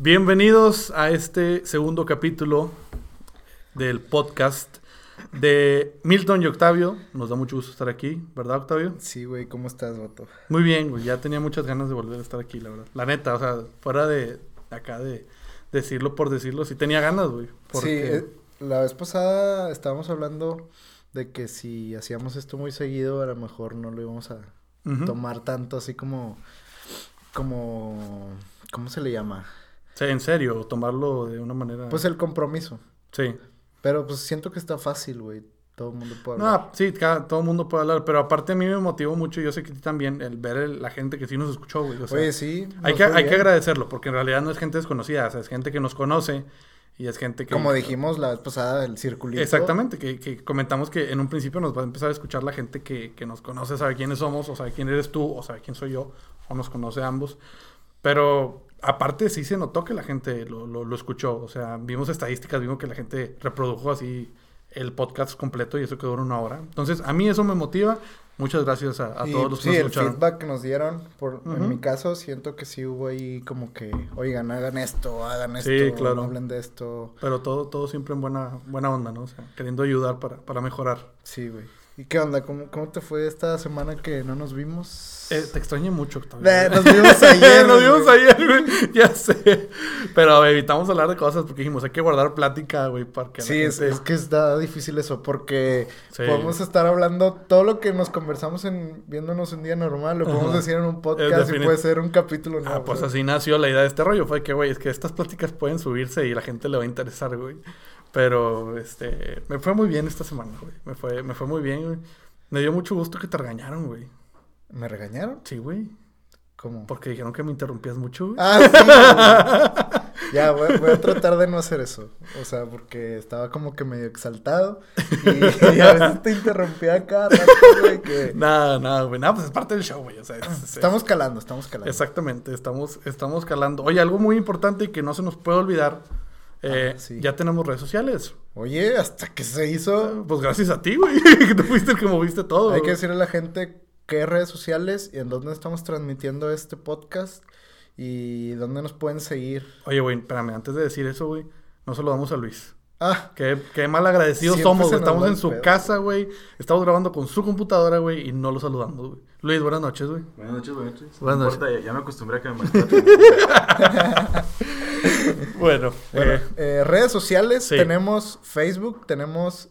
Bienvenidos a este segundo capítulo del podcast de Milton y Octavio. Nos da mucho gusto estar aquí, ¿verdad, Octavio? Sí, güey, ¿cómo estás, Vato? Muy bien, güey. Ya tenía muchas ganas de volver a estar aquí, la verdad. La neta, o sea, fuera de acá de decirlo por decirlo, sí tenía ganas, güey. Sí, eh, la vez pasada estábamos hablando de que si hacíamos esto muy seguido, a lo mejor no lo íbamos a tomar tanto así como, como, ¿cómo se le llama? Sí, en serio, tomarlo de una manera... Pues el compromiso. Sí. Pero pues siento que está fácil, güey. Todo el mundo puede hablar. No, sí, todo el mundo puede hablar. Pero aparte a mí me motivó mucho, yo sé que también, el ver la gente que sí nos escuchó, güey. Oye, sí. Hay, que, hay que agradecerlo, porque en realidad no es gente desconocida, o sea, es gente que nos conoce y es gente que... Como dijimos la vez pasada, el circulito. Exactamente, que, que, comentamos que en un principio nos va a empezar a escuchar la gente que, que nos conoce, sabe quiénes somos, o sabe quién eres tú, o sabe quién soy yo, o nos conoce ambos. Pero aparte sí se notó que la gente lo, lo, lo, escuchó. O sea, vimos estadísticas, vimos que la gente reprodujo así el podcast completo y eso quedó en una hora. Entonces, a mí eso me motiva. Muchas gracias a, todos los que nos escucharon. el feedback que nos dieron, por, en mi caso, siento que sí hubo ahí como que, oigan, hagan esto, hagan esto, sí, claro. hablen de esto. Pero todo, todo siempre en buena, buena onda, ¿no? O sea, queriendo ayudar para, para mejorar. Sí, güey. ¿Y qué onda? ¿Cómo, ¿Cómo te fue esta semana que no nos vimos? Eh, te extrañé mucho, Octavio. nos vimos ayer. nos vimos ayer, güey. Ya sé. Pero evitamos hablar de cosas porque dijimos, hay que guardar plática, güey, porque... Sí, es, es, que está difícil eso porque podemos estar hablando todo lo que nos conversamos en viéndonos un día normal, lo podemos decir en un podcast y puede ser un capítulo nuevo. Ah, pues así nació la idea de este rollo. Fue que, güey, es que estas pláticas pueden subirse y la gente le va a interesar, güey. Pero, este, me fue muy bien esta semana, güey. Me fue, me fue muy bien, güey. Me dio mucho gusto que te regañaron, güey. ¿Me regañaron? Sí, güey. ¿Cómo? Porque dijeron que me interrumpías mucho, güey. Ah, sí. ya, voy, voy, a tratar de no hacer eso. O sea, porque estaba como que medio exaltado. Y, a veces te interrumpía cada rato, güey. Que... Nada, nada, güey. Nada, pues es parte del show, güey. O sea, estamos calando, estamos calando. Exactamente, estamos, estamos calando. Oye, algo muy importante y que no se nos puede olvidar eh, ah, Ya tenemos redes sociales. Oye, hasta que se hizo. Pues gracias a ti, güey. que tú fuiste el que moviste todo. Hay que decirle a la gente qué redes sociales y en dónde estamos transmitiendo este podcast y dónde nos pueden seguir. Oye, güey, espérame, antes de decir eso, güey, no saludamos a Luis. Ah. Qué, qué mal agradecidos somos, Estamos en su casa, güey. Estamos grabando con su computadora, güey, y no lo saludamos, güey. Luis, buenas noches, güey. Buenas noches, buenas noches. Buenas noches. Importa, ya, me acostumbré a que me Bueno, bueno eh, eh, redes sociales, tenemos Facebook, tenemos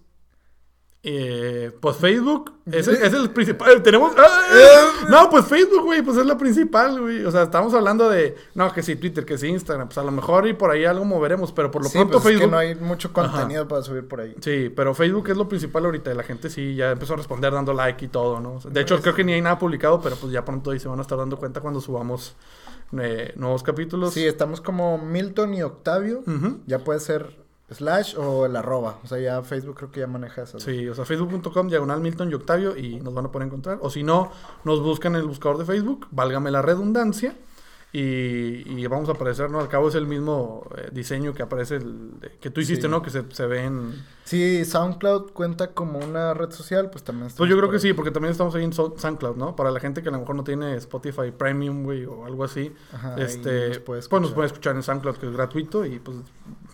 eh, pues Facebook es, es, el principal. Tenemos. ¡ah! No, pues Facebook, güey, pues es la principal, güey. O sea, estamos hablando de. No, que sí, Twitter, que sí, Instagram. Pues a lo mejor y por ahí algo moveremos, pero por lo pronto pues Facebook. Es que no hay mucho contenido para subir por ahí. Sí, pero Facebook es lo principal ahorita. La gente sí ya empezó a responder dando like y todo, ¿no? de hecho, creo que ni hay nada publicado, pero pues ya pronto ahí se van a estar dando cuenta cuando subamos eh, nuevos capítulos. Sí, estamos como Milton y Octavio. Ya puede ser slash o el arroba. O sea, ya Facebook creo que ya maneja eso. Sí, o sea, facebook.com, diagonal Milton y Octavio y nos van a poder encontrar. O si no, nos buscan en el buscador de Facebook, válgame la redundancia. Y, vamos a aparecer, ¿no? Al cabo es el mismo eh, diseño que aparece, el, que tú hiciste, ¿no? Que se, se ve en... Sí, SoundCloud cuenta como una red social, pues también... Pues yo creo que sí, porque también estamos ahí en SoundCloud, ¿no? Para la gente que a lo mejor no tiene Spotify Premium, güey, o algo así. este, pues nos puede escuchar en SoundCloud, que es gratuito, y pues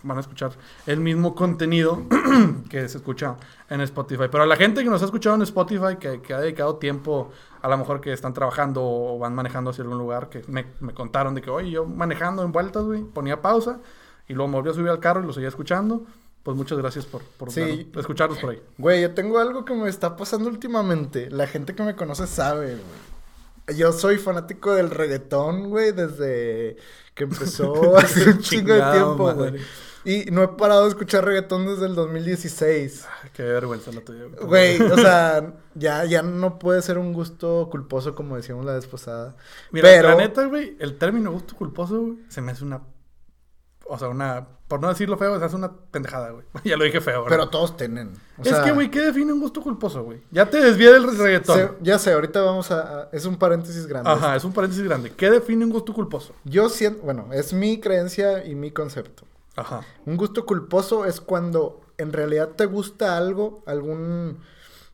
van a escuchar el mismo contenido que se escucha en Spotify. Pero a la gente que nos ha escuchado en Spotify, que, que ha dedicado tiempo a lo mejor que están trabajando o van manejando hacia algún lugar, que me, contaron de que, oye, yo manejando en vueltas, güey, ponía pausa y luego me volví a subir al carro y lo seguía escuchando. Pues muchas gracias por, por escucharnos por ahí. Güey, yo tengo algo que me está pasando últimamente. La gente que me conoce sabe, güey. Yo soy fanático del reggaetón, güey, desde que empezó hace un chingo de tiempo, güey. Y no he parado de escuchar reggaetón desde el 2016. qué vergüenza la tuya. Güey, o sea, ya, ya no puede ser un gusto culposo como decíamos la vez pasada. Mira, Pero... la neta, güey, el término gusto culposo, güey, se me hace una... O sea, una... Por no decirlo feo, se hace una pendejada, güey. ya lo dije feo, güey. Pero todos tienen. es que, güey, ¿qué define un gusto culposo, güey? Ya te desvié del reggaetón. ya sé, ahorita vamos a, Es un paréntesis grande. Ajá, es un paréntesis grande. ¿Qué define un gusto culposo? Yo siento... Bueno, es mi creencia y mi concepto. Ajá. Un gusto culposo es cuando en realidad te gusta algo, algún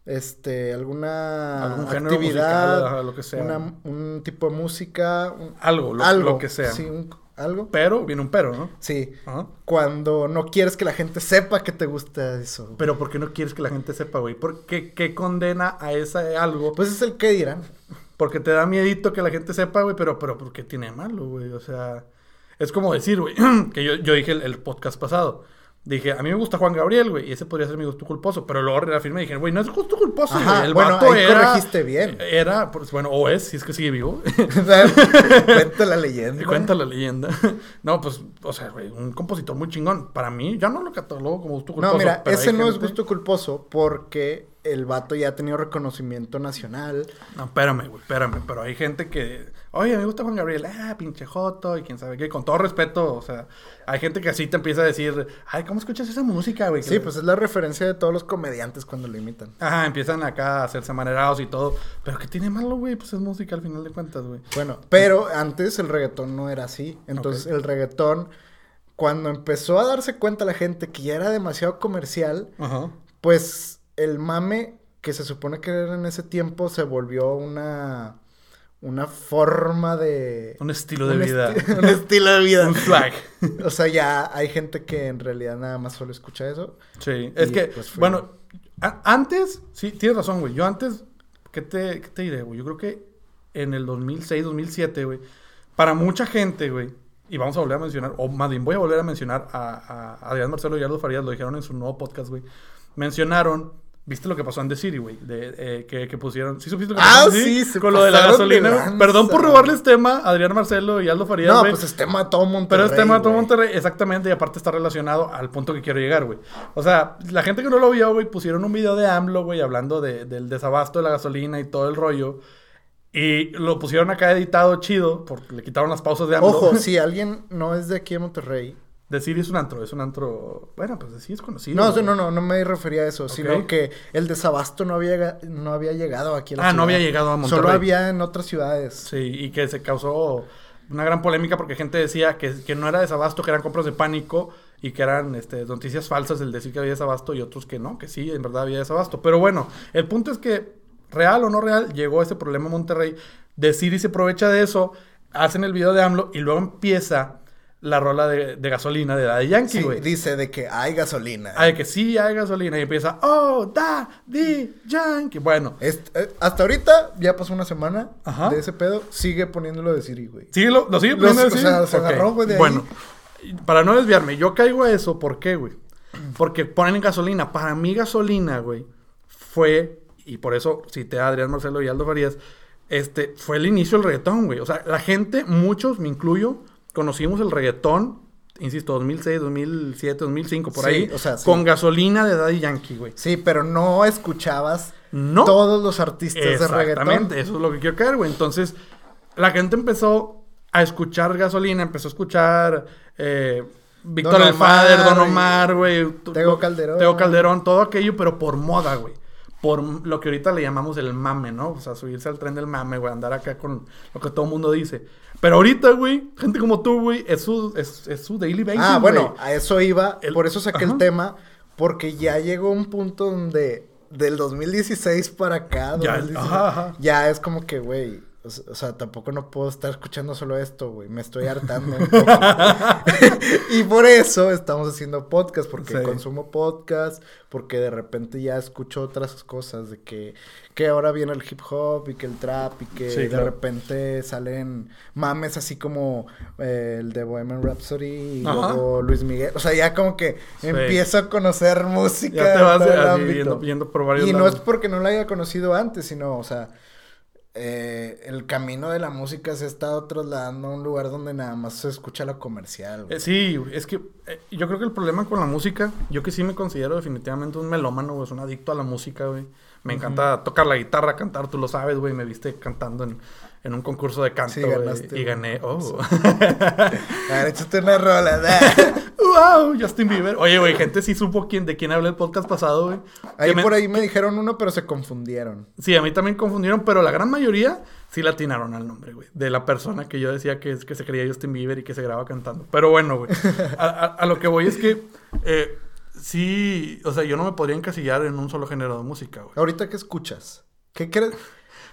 este alguna actividad, lo que sea. un tipo de música, algo, lo, que sea. Sí, algo. Pero, viene un pero, ¿no? Sí. Cuando no quieres que la gente sepa que te gusta eso. Pero ¿por qué no quieres que la gente sepa, güey? ¿Por qué, qué condena a ese algo? Pues es el que dirán. Porque te da miedito que la gente sepa, güey, pero, pero ¿por qué tiene malo, güey? O sea, es como decir, güey, que yo, yo dije el podcast pasado Dije, a mí me gusta Juan Gabriel, güey, y ese podría ser mi gusto culposo. Pero luego reafirmé y dije, güey, no es gusto culposo, güey. El bueno, vato ahí era. corregiste bien. Era, pues, bueno, o es, si es que sigue vivo. Cuenta la leyenda. Cuenta la leyenda. No, pues, o sea, güey, un compositor muy chingón. Para mí, ya no lo catalogo como gusto culposo. No, mira, ese no es gusto culposo porque el vato ya ha tenido reconocimiento nacional. No, espérame, güey, espérame. Pero hay gente que Oye, me gusta Juan Gabriel, ah, pinche Joto, y quién sabe qué. Con todo respeto, o sea, hay gente que así te empieza a decir, ay, ¿cómo escuchas esa música, güey? Sí, pues es la referencia de todos los comediantes cuando lo imitan. Ajá, empiezan acá a hacerse manerados y todo. Pero ¿qué tiene malo, güey? Pues es música al final de cuentas, güey. Bueno, pero antes el reggaetón no era así. Entonces el reggaetón, cuando empezó a darse cuenta la gente que ya era demasiado comercial, pues el mame que se supone que era en ese tiempo se volvió una una forma de... Un estilo de vida. un estilo de vida. un flag. o sea, ya hay gente que en realidad nada más solo escucha eso. Sí, es que, pues, bueno, antes, sí, tienes razón, güey. Yo antes, ¿qué te, qué te diré, güey? Yo creo que en el 2006, 2007, güey, para mucha gente, güey, y vamos a volver a mencionar, o más bien voy a volver a mencionar a, a Adrián Marcelo y Aldo Farías, lo dijeron en su nuevo podcast, güey. Mencionaron ¿Viste lo que pasó en The City, güey? Eh, que, pusieron. ¿Sí supiste lo que ah, pasó? sí, sí, Con lo de la gasolina. Perdón por robarles tema a Adrián Marcelo y Aldo Farías. No, pues es tema todo Monterrey. Pero es tema todo Monterrey, exactamente. Y aparte está relacionado al punto que quiero llegar, güey. O sea, la gente que no lo vio, güey, pusieron un video de AMLO, güey, hablando de, del desabasto de la gasolina y todo el rollo. Y lo pusieron acá editado chido, porque le quitaron las pausas de AMLO. Ojo, si alguien no es de aquí en Monterrey Decir es un antro, es un antro. Bueno, pues sí es conocido. No, no, no, no me refería a eso, sino que el desabasto no había, no había llegado aquí a la Ah, no había llegado a Monterrey. Solo había en otras ciudades. Sí, y que se causó una gran polémica porque gente decía que, que no era desabasto, que eran compras de pánico y que eran este, noticias falsas el decir que había desabasto y otros que no, que sí, en verdad había desabasto. Pero bueno, el punto es que, real o no real, llegó ese problema a Monterrey. Decir y se aprovecha de eso, hacen el video de AMLO y luego empieza la rola de, gasolina de Daddy Yankee, güey. dice de que hay gasolina. Hay que sí hay gasolina. Y empieza, oh, Daddy Yankee. Bueno. Eh, hasta ahorita, ya pasó una semana de ese pedo, sigue poniéndolo de Siri, güey. ¿Sigue lo, sigue poniendo de Siri? O sea, se agarró, güey, de Bueno, para no desviarme, yo caigo a eso, ¿por qué, güey? Porque ponen gasolina. Para mí gasolina, güey, fue, y por eso cité a Adrián Marcelo y Aldo Farías, este, fue el inicio del reggaetón, güey. O sea, la gente, muchos, me incluyo, conocimos el reggaetón, insisto, 2006, 2007, 2005, por ahí, o sea, con gasolina de Daddy Yankee, güey. Sí, pero no escuchabas no. todos los artistas de reggaetón. Exactamente, eso es lo que quiero caer, güey. Entonces, la gente empezó a escuchar gasolina, empezó a escuchar eh, Víctor El Fader, Don Omar, güey. Tego Calderón. Tego Calderón, todo aquello, pero por moda, güey por lo que ahorita le llamamos el mame, ¿no? O sea, subirse al tren del mame, güey, andar acá con lo que todo el mundo dice. Pero ahorita, güey, gente como tú, güey, es su, es, su daily basis. Ah, bueno, a eso iba, por eso saqué el tema, porque ya llegó un punto donde del 2016 para acá, ya, ya es como que, güey, o, sea, tampoco no puedo estar escuchando solo esto, güey. Me estoy hartando. y por eso estamos haciendo podcast, porque consumo podcast, porque de repente ya escucho otras cosas, de que, que ahora viene el hip hop y que el trap y que de repente salen mames así como eh, el de Bohemian Rhapsody y luego Luis Miguel. O sea, ya como que empiezo a conocer música. Ya te vas viendo, por varios Y no es porque no la haya conocido antes, sino, o sea eh, el camino de la música se ha estado trasladando a un lugar donde nada más se escucha lo comercial. Eh, sí, es que eh, yo creo que el problema con la música, yo que sí me considero definitivamente un melómano, güey, es un adicto a la música, güey. Me encanta tocar la guitarra, cantar, tú lo sabes, güey, me viste cantando en, en un concurso de canto y gané. Oh. A ver, échate una rola. wow, Justin Bieber. Oye, güey, gente sí supo quién, de quién hablé el podcast pasado, güey. Ahí por ahí me dijeron uno, pero se confundieron. Sí, a mí también confundieron, pero la gran mayoría sí latinaron al nombre, güey. De la persona que yo decía que, que se creía Justin Bieber y que se graba cantando. Pero bueno, güey. A, lo que voy es que... Eh, sí, o sea, yo no me podría encasillar en un solo género de música, güey. ¿Ahorita qué escuchas? ¿Qué crees?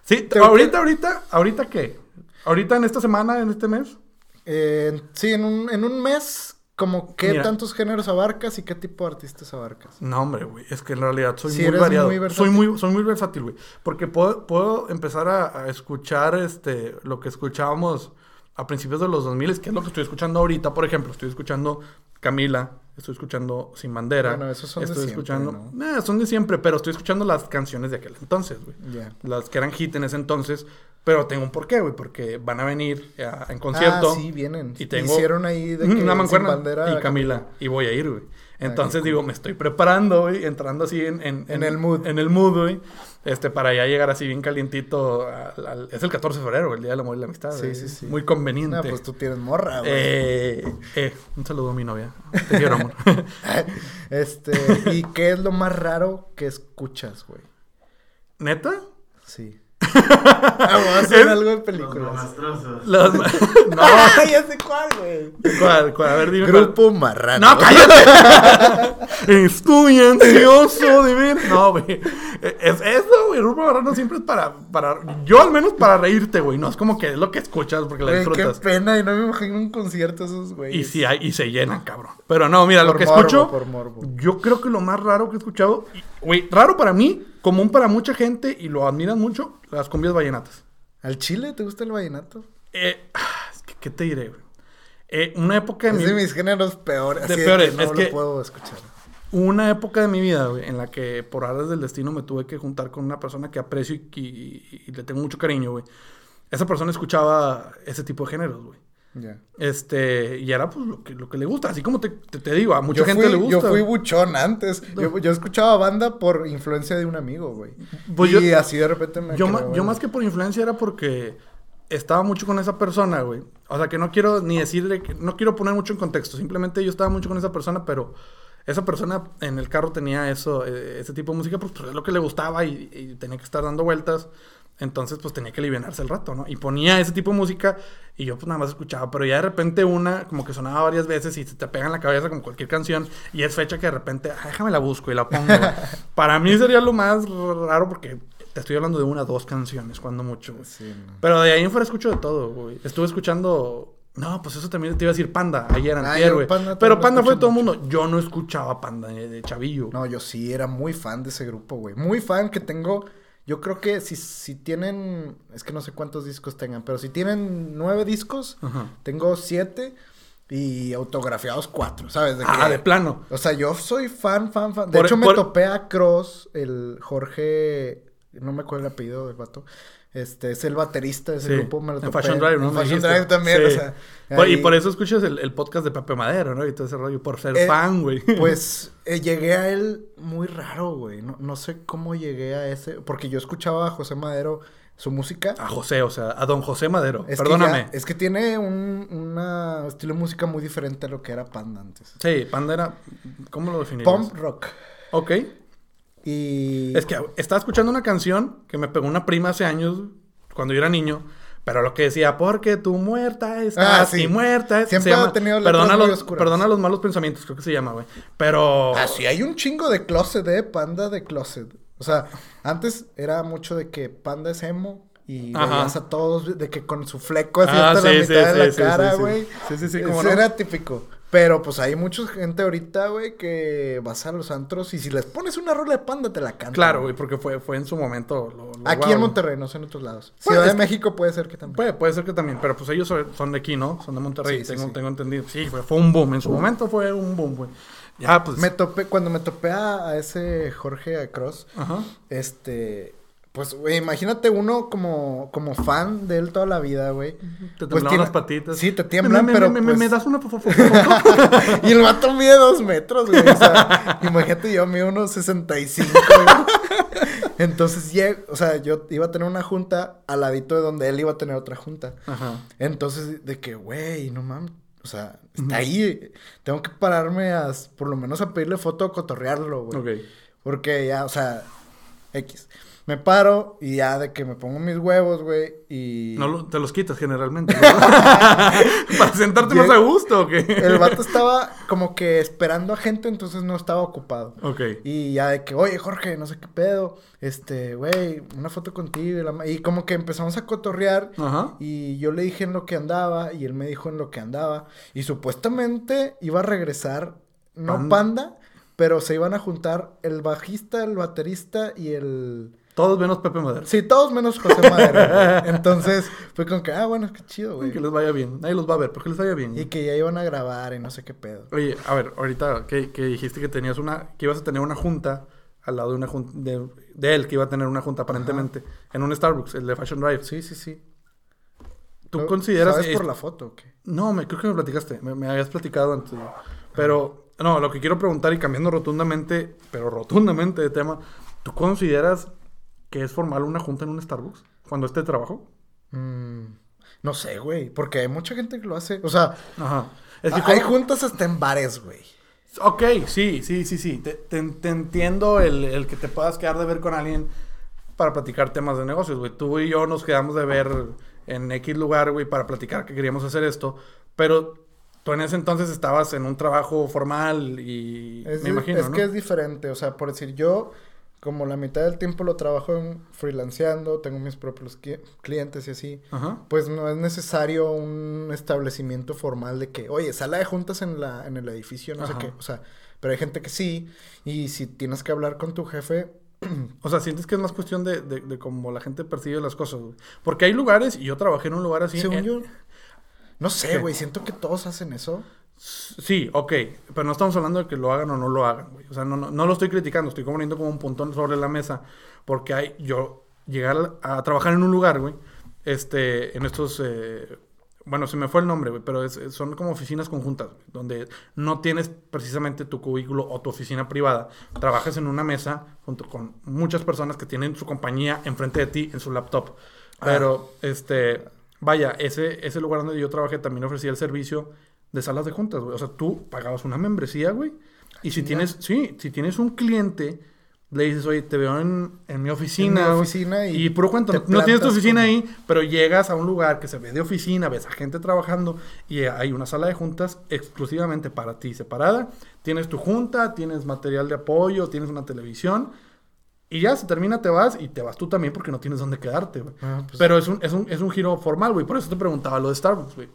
Sí, ahorita, ahorita, ahorita qué? Ahorita en esta semana, en este mes. Eh, sí, en un, en un mes como qué tantos géneros abarcas y qué tipo de artistas abarcas. No, hombre, güey. Es que en realidad soy muy variado. soy muy, soy muy versátil, güey. Porque puedo, puedo empezar a, escuchar este lo que escuchábamos a principios de los 2000, que es lo que estoy escuchando ahorita. Por ejemplo, estoy escuchando Camila, estoy escuchando Sin Bandera. Bueno, esos son estoy de escuchando, siempre, son de siempre, pero estoy escuchando las canciones de aquel entonces, güey. Las que eran hit en ese entonces. Pero tengo un porqué, güey, porque van a venir en concierto. Ah, sí, vienen. Y tengo Hicieron ahí de que una mancuerna y Camila. Y voy a ir, güey. Ah, Entonces digo, me estoy preparando, güey, entrando así en, en, en, el mood. En el mood, güey. Este, para ya llegar así bien calientito. es el 14 de febrero, el Día del Amor y la Amistad. Sí, sí, sí. Muy conveniente. No, pues tú tienes morra, güey. Eh, eh, un saludo a mi novia. Te quiero, amor. este, ¿y qué es lo más raro que escuchas, güey? ¿Neta? Sí. Vamos a hacer algo de películas. Los no. ya sé cuál, güey. ¿Cuál? ¿Cuál? A ver, dime. Grupo Marrano. No, cállate. Estoy ansioso de ver. No, güey. Es eso, güey. Grupo Marrano siempre es para, para. Yo al menos para reírte, güey. No es como que es lo que escuchas porque la disfrutas. Qué pena. Y no me imagino un concierto esos, güey. Y sí hay, y se llenan, cabrón. Pero no, mira, lo que escucho. Yo creo que lo más raro que he escuchado. Güey, raro para mí común para mucha gente y lo admiran mucho, las cumbias vallenatas. ¿Al chile te gusta el vallenato? Eh, ¿Qué te diré, güey? Eh, una época de es de mis géneros peores. De peores. no lo puedo escuchar. Una época de mi vida, güey, en la que por áreas del destino me tuve que juntar con una persona que aprecio y, y le tengo mucho cariño, güey. Esa persona escuchaba ese tipo de géneros, güey. Este, y era pues lo que, lo que le gusta, así como te, te, digo, a mucha gente le gusta. Yo fui buchón antes. Yo, yo, escuchaba banda por influencia de un amigo, güey. Pues y así de repente me. Yo, yo más que por influencia era porque estaba mucho con esa persona, güey. O sea, que no quiero ni decirle, que, no quiero poner mucho en contexto. Simplemente yo estaba mucho con esa persona, pero esa persona en el carro tenía eso, eh, ese tipo de música, pues, pues, es lo que le gustaba y, y tenía que estar dando vueltas. Entonces, pues tenía que aliviarse el rato, ¿no? Y ponía ese tipo de música y yo pues nada más escuchaba, pero ya de repente una como que sonaba varias veces y se te pega en la cabeza como cualquier canción y es fecha que de repente, déjame la busco y la pongo. Para mí sería lo más raro porque te estoy hablando de una, dos canciones, cuando mucho. Pero de ahí en fuera escucho de todo, güey. Estuve escuchando no, pues eso también te iba a decir Panda, ayer antier, güey. Pero Panda fue todo el mundo. Yo no escuchaba Panda de, de, chavillo. No, yo sí era muy fan de ese grupo, güey. Muy fan que tengo yo creo que si, si tienen, es que no sé cuántos discos tengan, pero si tienen nueve discos, tengo siete y autografiados cuatro, ¿sabes? De ah, de plano. O sea, yo soy fan, fan, fan. De hecho, me topé a Cross, el Jorge, no me acuerdo el apellido del vato. Este, es el baterista de ese grupo. Me lo en Fashion Drive, ¿no? En Fashion Drive también, o sea. Y por eso escuchas el, podcast de Pepe Madero, ¿no? Y todo ese rollo, por ser eh, fan, güey. Pues eh, llegué a él muy raro, güey. No, no sé cómo llegué a ese. Porque yo escuchaba a José Madero su música. A José, o sea, a don José Madero. Perdóname. es que tiene un estilo de música muy diferente a lo que era Panda antes. Sí, Panda era. ¿Cómo lo definirías? Pump rock. Ok. Y... Es que estaba escuchando una canción que me pegó una prima hace años, cuando yo era niño. Pero lo que decía, porque tu muerta está ah, muerta Siempre ha tenido perdona los, perdona los malos pensamientos, creo que se llama, güey. Pero... Ah, sí, hay un chingo de closet, ¿eh? Panda de closet. O sea, antes era mucho de que Panda es emo y veías a todos de que con su fleco así ah, hasta la mitad de la cara, güey. Sí, sí, sí, Eso era típico. Pero pues hay mucha gente ahorita, güey, que vas a los antros y si les pones una rola de panda te la cantan. Claro, güey, porque fue, fue en su momento. aquí en Monterrey, no sé en otros lados. Ciudad de México puede ser que también. Puede, puede ser que también, pero pues ellos son de aquí, ¿no? Son de Monterrey, tengo, tengo entendido. Sí, fue, fue un boom. En su momento fue un boom, güey. Ya, pues. Me topé, cuando me topé a, a ese Jorge Cross, Ajá. este pues, güey, imagínate uno como, como fan de él toda la vida, güey. Te pues tiene... las patitas. Sí, te tiemblan, pero me, pues... me, das una, favor. y el vato mide dos metros, güey. O sea, imagínate yo mido unos 65, güey. Entonces, o sea, yo iba a tener una junta al ladito de donde él iba a tener otra junta. Ajá. Entonces, de que, güey, no mames. O sea, está ahí. Tengo que pararme a, por lo menos a pedirle foto o cotorrearlo, güey. Ok. Porque ya, o sea, X. me paro y ya de que me pongo mis huevos, güey, y... No te los quitas generalmente. ¿Para sentarte más a gusto o qué? El vato estaba como que esperando a gente, entonces no estaba ocupado. Ok. Y ya de que, oye, Jorge, no sé qué pedo, este, güey, una foto contigo. Y, y como que empezamos a cotorrear. Ajá. Y yo le dije en lo que andaba y él me dijo en lo que andaba. Y supuestamente iba a regresar, no Panda, pero se iban a juntar el bajista, el baterista y el todos menos Pepe Madero. Sí, todos menos José Madero. Entonces, fue con que, ah, bueno, qué chido, güey. Que les vaya bien. Nadie los va a ver, pero que les vaya bien. Y que ya iban a grabar y no sé qué pedo. Oye, a ver, ahorita que, dijiste que tenías una, que ibas a tener una junta al lado de una junta, de, él, que iba a tener una junta aparentemente, en un Starbucks, el de Fashion Drive. Sí, sí, sí. ¿Tú consideras... ¿Sabes por la foto o qué? No, me, creo que me platicaste, me, me habías platicado antes. Pero, no, lo que quiero preguntar y cambiando rotundamente, pero rotundamente de tema, ¿tú consideras que es formal una junta en un Starbucks cuando esté de trabajo? Mm, no sé, güey, porque hay mucha gente que lo hace. O sea, hay juntas hasta en bares, güey. Ok, sí, sí, sí, sí. Te, entiendo el, que te puedas quedar de ver con alguien para platicar temas de negocios, güey. Tú y yo nos quedamos de ver en X lugar, güey, para platicar que queríamos hacer esto. Pero tú en ese entonces estabas en un trabajo formal y me imagino. Es que es diferente. O sea, por decir, yo como la mitad del tiempo lo trabajo en freelanceando, tengo mis propios clientes y así, pues no es necesario un establecimiento formal de que, oye, sala de juntas en, la, en el edificio, no sé qué, o sea, pero hay gente que sí, y si tienes que hablar con tu jefe... o sea, sientes que es más cuestión de, de, cómo la gente percibe las cosas, Porque hay lugares, y yo trabajé en un lugar así... Según yo... No sé, güey, siento que todos hacen eso. Sí, ok, pero no estamos hablando de que lo hagan o no lo hagan, güey. O sea, no, no, lo estoy criticando, estoy poniendo como un puntón sobre la mesa, porque hay, yo, llegar a trabajar en un lugar, güey, este, en estos, eh, bueno, se me fue el nombre, güey, pero son como oficinas conjuntas, donde no tienes precisamente tu cubículo o tu oficina privada, trabajas en una mesa junto con muchas personas que tienen su compañía enfrente de ti en su laptop, ah. pero, este, vaya, ese, ese lugar donde yo trabajé también ofrecía el servicio de salas de juntas, güey. O sea, tú pagabas una membresía, güey. Y si tienes, sí, si tienes un cliente, le dices, oye, te veo en, mi oficina. oficina y, y puro cuento, no, tienes tu oficina ahí, pero llegas a un lugar que se ve de oficina, ves a gente trabajando y hay una sala de juntas exclusivamente para ti, separada. Tienes tu junta, tienes material de apoyo, tienes una televisión. Y ya se termina, te vas y te vas tú también porque no tienes dónde quedarte, güey. Ah, pues pero es un, es, un, es un giro formal, güey. Por eso te preguntaba lo de Starbucks, güey.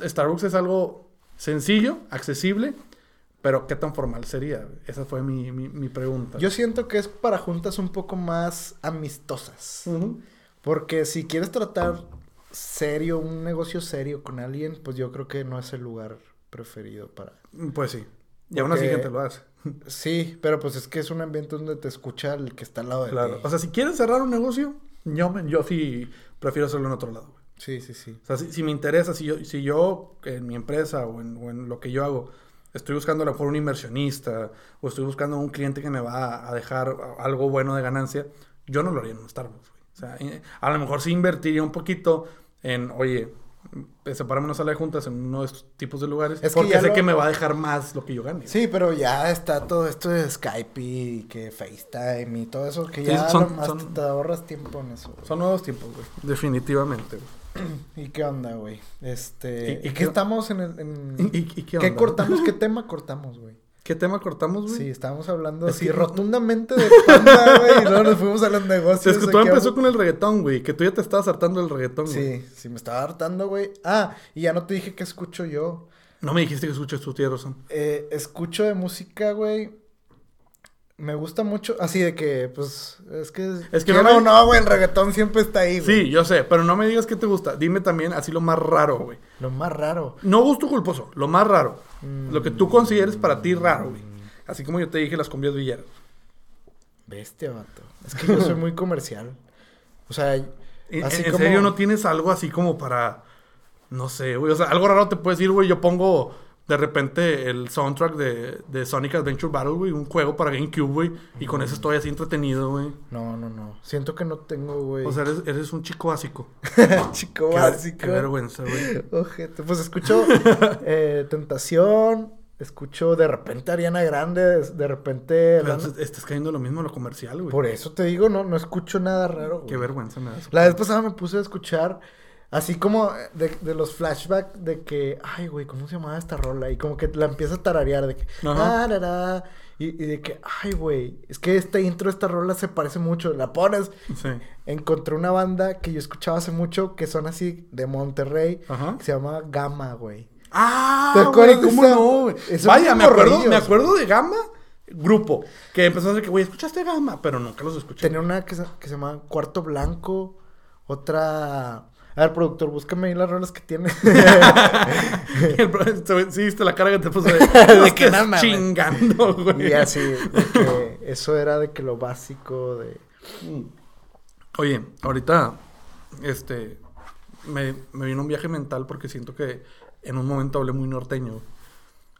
Starbucks es algo sencillo, accesible, pero ¿qué tan formal sería? Esa fue mi, pregunta. Yo siento que es para juntas un poco más amistosas. Porque si quieres tratar serio, un negocio serio con alguien, pues yo creo que no es el lugar preferido para... Pues sí. Y aún así gente lo hace. Sí, pero pues es que es un ambiente donde te escucha el que está al lado de claro. O sea, si quieres cerrar un negocio, yo, yo sí prefiero hacerlo en otro lado. Sí, sí, sí. O sea, si, me interesa, si yo, si yo en mi empresa o en, lo que yo hago estoy buscando a lo mejor un inversionista o estoy buscando un cliente que me va a dejar algo bueno de ganancia, yo no lo haría en un Starbucks. O sea, a lo mejor sí invertiría un poquito en, oye, separarme una sala de juntas en uno de estos tipos de lugares. Es porque sé que me va a dejar más lo que yo gane. Sí, pero ya está todo esto de Skype y que FaceTime y todo eso, que ya te ahorras tiempo en eso. Son nuevos tiempos, güey. Definitivamente, güey. ¿Y qué onda, güey? Este... ¿Y, qué estamos en el... ¿Y, qué, cortamos? ¿Qué tema cortamos, güey? ¿Qué tema cortamos, güey? Sí, estábamos hablando así rotundamente de panda, güey, y luego nos fuimos a los negocios. Es que todo empezó con el reggaetón, güey, que tú ya te estabas hartando del reggaetón, güey. Sí, sí, me estaba hartando, güey. Ah, y ya no te dije que escucho yo. No me dijiste que escuchas tu tía Eh, escucho de música, güey, me gusta mucho, así de que, pues, es que... Es que no, no, güey, el reggaetón siempre está ahí, güey. Sí, yo sé, pero no me digas qué te gusta. Dime también así lo más raro, güey. Lo más raro. No gusto culposo, lo más raro. Lo que tú consideres para ti raro, güey. Así como yo te dije las cumbias villeras. Bestia, vato. Es que yo soy muy comercial. O sea, así ¿En, serio no tienes algo así como para... No sé, güey. O sea, algo raro te puedes decir, güey. Yo pongo de repente el soundtrack de, de Sonic Adventure Battle, güey, un juego para GameCube, güey, y con eso estoy así entretenido, güey. No, no, no. Siento que no tengo, güey. O sea, eres, eres un chico básico. chico básico. Qué vergüenza, güey. Ojete. Pues escucho eh, Tentación, Escucho de repente Ariana Grande, de repente... Pero estás cayendo lo mismo en lo comercial, güey. Por eso te digo, no, no escucho nada raro, Qué vergüenza me da La vez pasada me puse a escuchar Así como de, de los flashbacks de que, ay, güey, ¿cómo se llamaba esta rola? Y como que la empieza a tararear de que, ah, y, y, de que, ay, güey, es que este intro de esta rola se parece mucho. La pones. Sí. Encontré una banda que yo escuchaba hace mucho que son así de Monterrey, que se llama Gama, güey. Ah, ¿te acuerdas? ¿cómo no, güey? Vaya, me acuerdo, me acuerdo de Gama grupo. Que empezó a decir que, güey, ¿escuchaste Gama? Pero nunca los escuché. Tenía una que se, que se llama Cuarto Blanco. Otra. A ver, productor, búscame ahí las rolas que tiene. sí, viste la cara que te puso de, que nada chingando, güey. Y así, de que eso era de que lo básico de. Oye, ahorita, este, me, me vino un viaje mental porque siento que en un momento hablé muy norteño.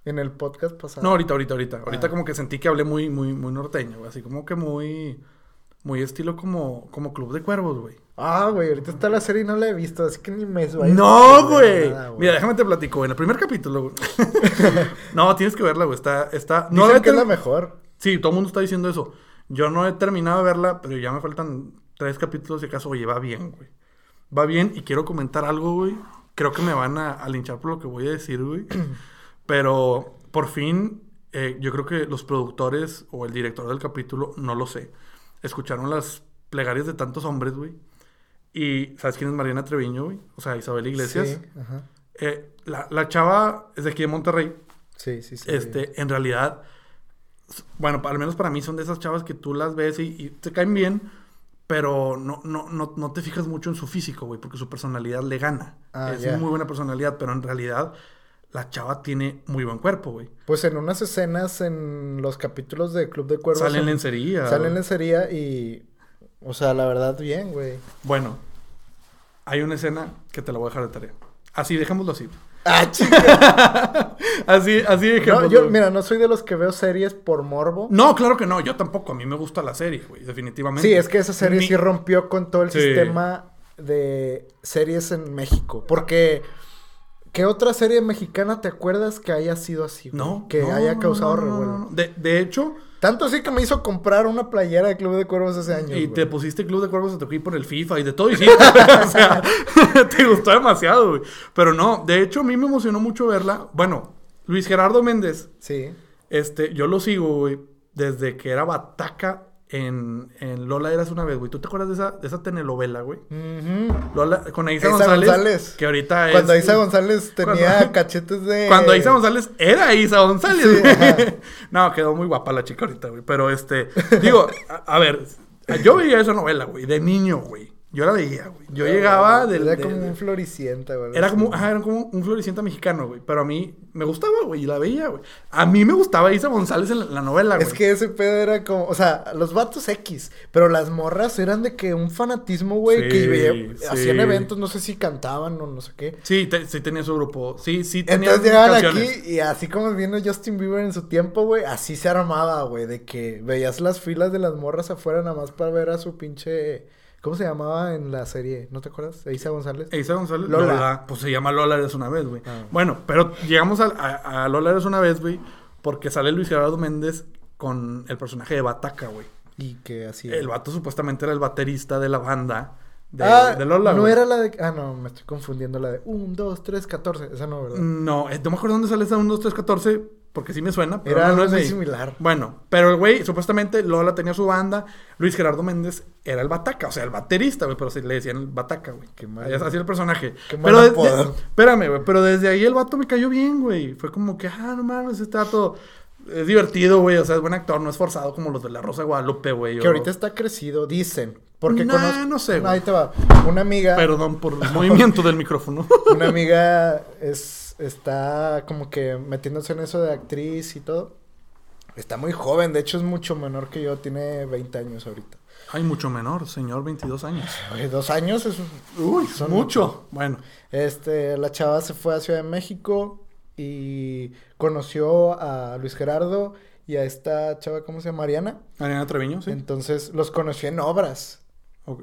En el podcast pasado. No, ahorita, ahorita, ahorita. Ahorita ah. como que sentí que hablé muy, muy, muy norteño, así como que muy, muy estilo como, como Club de Cuervos, güey. Ah, güey, ahorita está la serie y no la he visto, así que ni me suena. No, güey. Mira, déjame te platico, en el primer capítulo, güey. no, tienes que verla, güey. Está, está. No Dicen que es la mejor. Sí, todo el mundo está diciendo eso. Yo no he terminado de verla, pero ya me faltan tres capítulos y acaso, oye, va bien, güey. Va bien y quiero comentar algo, güey. Creo que me van a, linchar por lo que voy a decir, güey. pero por fin, eh, yo creo que los productores o el director del capítulo, no lo sé, escucharon las plegarias de tantos hombres, güey y ¿sabes quién es Mariana Treviño, güey? O sea, Isabel Iglesias. Sí, ajá. Eh, la, la, chava es de aquí de Monterrey. Sí, sí, sí. Este, en realidad, bueno, al menos para mí son de esas chavas que tú las ves y, te caen bien, pero no, no, no, no, te fijas mucho en su físico, güey, porque su personalidad le gana. Ah, es muy buena personalidad, pero en realidad la chava tiene muy buen cuerpo, güey. Pues en unas escenas en los capítulos de Club de Cuervos... Salen en lencería. Salen en lencería y o sea, la verdad, bien, güey. Bueno, hay una escena que te la voy a dejar de tarea. Así, dejémoslo así. Ah, chica. así, así dejémoslo. yo, mira, no soy de los que veo series por morbo. No, claro que no. Yo tampoco. A mí me gusta la serie, güey. Definitivamente. Sí, es que esa serie sí rompió con todo el sistema de series en México. Porque... ¿Qué otra serie mexicana te acuerdas que haya sido así? No. Que haya causado revuelo. De, de hecho, tanto así que me hizo comprar una playera de Club de Cuervos ese año. Y te pusiste Club de Cuervos a tu por el FIFA y de todo. Y sí, o sea, te gustó demasiado, güey. Pero no, de hecho, a mí me emocionó mucho verla. Bueno, Luis Gerardo Méndez. Sí. Este, yo lo sigo, güey, desde que era Bataca en, en, Lola eras una vez, güey. ¿Tú te acuerdas de esa, de esa telenovela, güey? Lola, con Aisa, González, Que ahorita es. Cuando Aisa González tenía cachetes de. Cuando Aisa González era Aisa González, güey. no, quedó muy guapa la chica ahorita, güey. Pero este. Digo, a ver. Yo veía esa novela, güey, de niño, güey. Yo la veía, güey. Yo llegaba del... Era como un floricienta, güey. Era como, ajá, era como un floricienta mexicano, güey. Pero a mí me gustaba, güey, y la veía, güey. A mí me gustaba Isa González en la, novela, güey. Es que ese pedo era como, o sea, los vatos X, pero las morras eran de que un fanatismo, güey, que hacían eventos, no sé si cantaban o no sé qué. Sí, sí tenía su grupo. Sí, sí tenía Entonces llegaban aquí y así como viendo Justin Bieber en su tiempo, güey, así se armaba, güey, de que veías las filas de las morras afuera nada más para ver a su pinche ¿Cómo se llamaba en la serie? ¿No te acuerdas? Eisa González. Eisa González. Lola. Pues se llama Lola eres una vez, güey. Ah. Bueno, pero llegamos a, a, Lola eres una vez, güey, porque sale Luis Gerardo Méndez con el personaje de Bataca, güey. ¿Y qué hacía? El vato supuestamente era el baterista de la banda de, ah, Lola, No era la de. Ah, no, me estoy confundiendo la de 1, 2, 3, 14. Esa no, ¿verdad? No, eh, no me acuerdo dónde sale esa 1, 2, 3, 14 porque sí me suena. Pero era no, es muy similar. Bueno, pero el güey, supuestamente Lola tenía su banda. Luis Gerardo Méndez era el bataca, o sea, el baterista, güey, pero sí le decían el bataca, güey. Qué mal. Así el personaje. Qué mal pero espérame, güey, pero desde ahí el vato me cayó bien, güey. Fue como que, ah, no mames, este vato es divertido, güey. O sea, es buen actor, no es forzado como los de la Rosa de Guadalupe, güey. Que ahorita está crecido, dicen. Porque nah, no sé, güey. Ahí te va. Una amiga. Perdón por el movimiento del micrófono. Una amiga es está como que metiéndose en eso de actriz y todo. Está muy joven, de hecho es mucho menor que yo, tiene 20 años ahorita. Ay, mucho menor, señor, 22 años. dos años es Uy, son mucho. Bueno. Este, la chava se fue a Ciudad de México y conoció a Luis Gerardo y a esta chava, ¿cómo se llama? Mariana. Mariana Treviño, sí. Entonces los conoció en obras.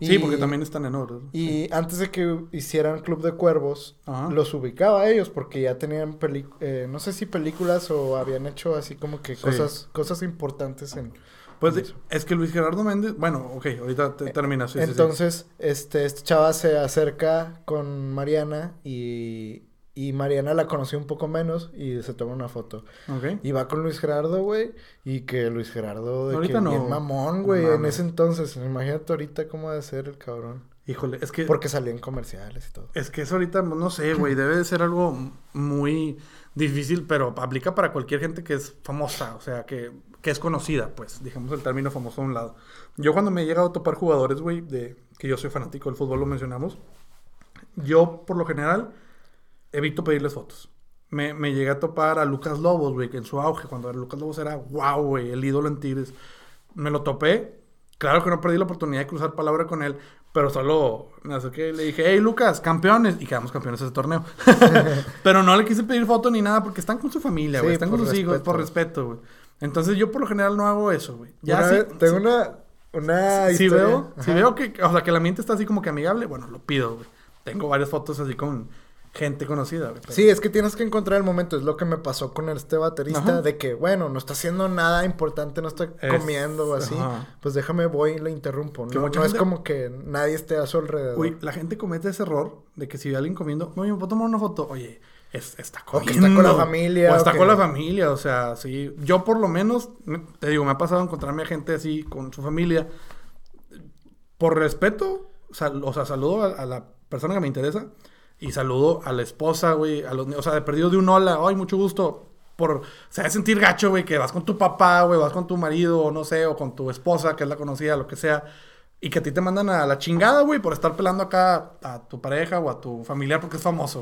Sí, porque también están en oro. Y antes de que hicieran Club de Cuervos, los ubicaba a ellos porque ya tenían, eh, no sé si películas o habían hecho así como que cosas, cosas importantes en... Pues es que Luis Gerardo Méndez, bueno, ok, ahorita te, eh, terminas. Entonces, este, este chava se acerca con Mariana y, y Mariana la conoció un poco menos y se toma una foto. Ok. Y va con Luis Gerardo, güey. Y que Luis Gerardo de ahorita no. mamón, güey. en ese entonces. Imagínate ahorita cómo debe ser el cabrón. Híjole, es que... Porque salía en comerciales y todo. Es que eso ahorita, no sé, güey. debe de ser algo muy difícil, pero aplica para cualquier gente que es famosa. O sea, que, que es conocida, pues. Digamos el término famoso a un lado. Yo cuando me he llegado a topar jugadores, güey, de que yo soy fanático del fútbol, lo mencionamos. Yo, por lo general evito pedirles fotos. Me, me llegué a topar a Lucas Lobos, güey, que en su auge, cuando Lucas Lobos era wow, güey, el ídolo en Tigres. Me lo topé. Claro que no perdí la oportunidad de cruzar palabra con él, pero solo me acerqué y le dije, hey Lucas, campeones. Y quedamos campeones ese torneo. pero no le quise pedir foto ni nada porque están con su familia, güey, están con sus hijos, por respeto, güey. Entonces yo por lo general no hago eso, güey. Ya sí, tengo una, una si, veo, si veo que, o sea, que la mente está así como que amigable, bueno, lo pido, güey. Tengo varias fotos así con gente conocida. Sí, es que tienes que encontrar el momento. Es lo que me pasó con este baterista. De que, bueno, no está haciendo nada importante, no está comiendo o así. Pues déjame, voy y le interrumpo. No, es como que nadie esté a su alrededor. Uy, la gente comete ese error de que si ve a alguien comiendo, no, yo puedo tomar una foto. Oye, está comiendo. está con la familia. O está con la familia, o sea, sí. Yo por lo menos, te digo, me ha pasado encontrarme a gente así con su familia. Por respeto, o sea, saludo a la persona que me interesa y saludo a la esposa, güey, a los o sea, de perdido de un hola, ay, mucho gusto. Por, o sea, de sentir gacho, güey, que vas con tu papá, güey, vas con tu marido, o no sé, o con tu esposa, que es la conocida, lo que sea, y que a ti te mandan a la chingada, güey, por estar pelando acá a tu pareja o a tu familiar porque es famoso.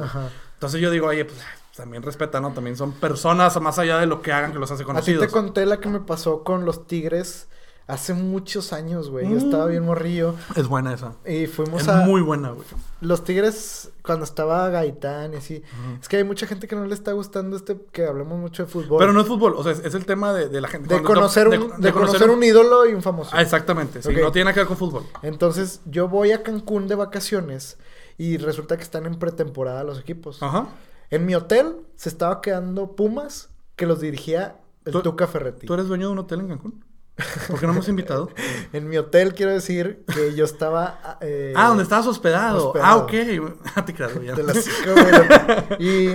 Entonces yo digo, oye, pues también respeta, ¿no? También son personas más allá de lo que hagan que los hace conocidos. Así te conté la que me pasó con los tigres Hace muchos años, güey. Yo estaba bien morrillo. Es buena esa. Y fuimos es a. muy buena, güey. Los Tigres, cuando estaba Gaitán y así. Es que hay mucha gente que no le está gustando este. Que hablemos mucho de fútbol. Pero no es fútbol. O sea, es, el tema de, la gente. De conocer, un, de, conocer, un... ídolo y un famoso. Ah, exactamente. Sí, no tiene que ver con fútbol. Entonces, yo voy a Cancún de vacaciones. Y resulta que están en pretemporada los equipos. Ajá. En mi hotel se estaba quedando Pumas, que los dirigía el Tuca Ferretti. ¿Tú eres dueño de un hotel en Cancún? ¿Por qué no hemos invitado? en mi hotel quiero decir que yo estaba... Eh, ah, donde estabas hospedado. Ah, ok. Ah, te ya. y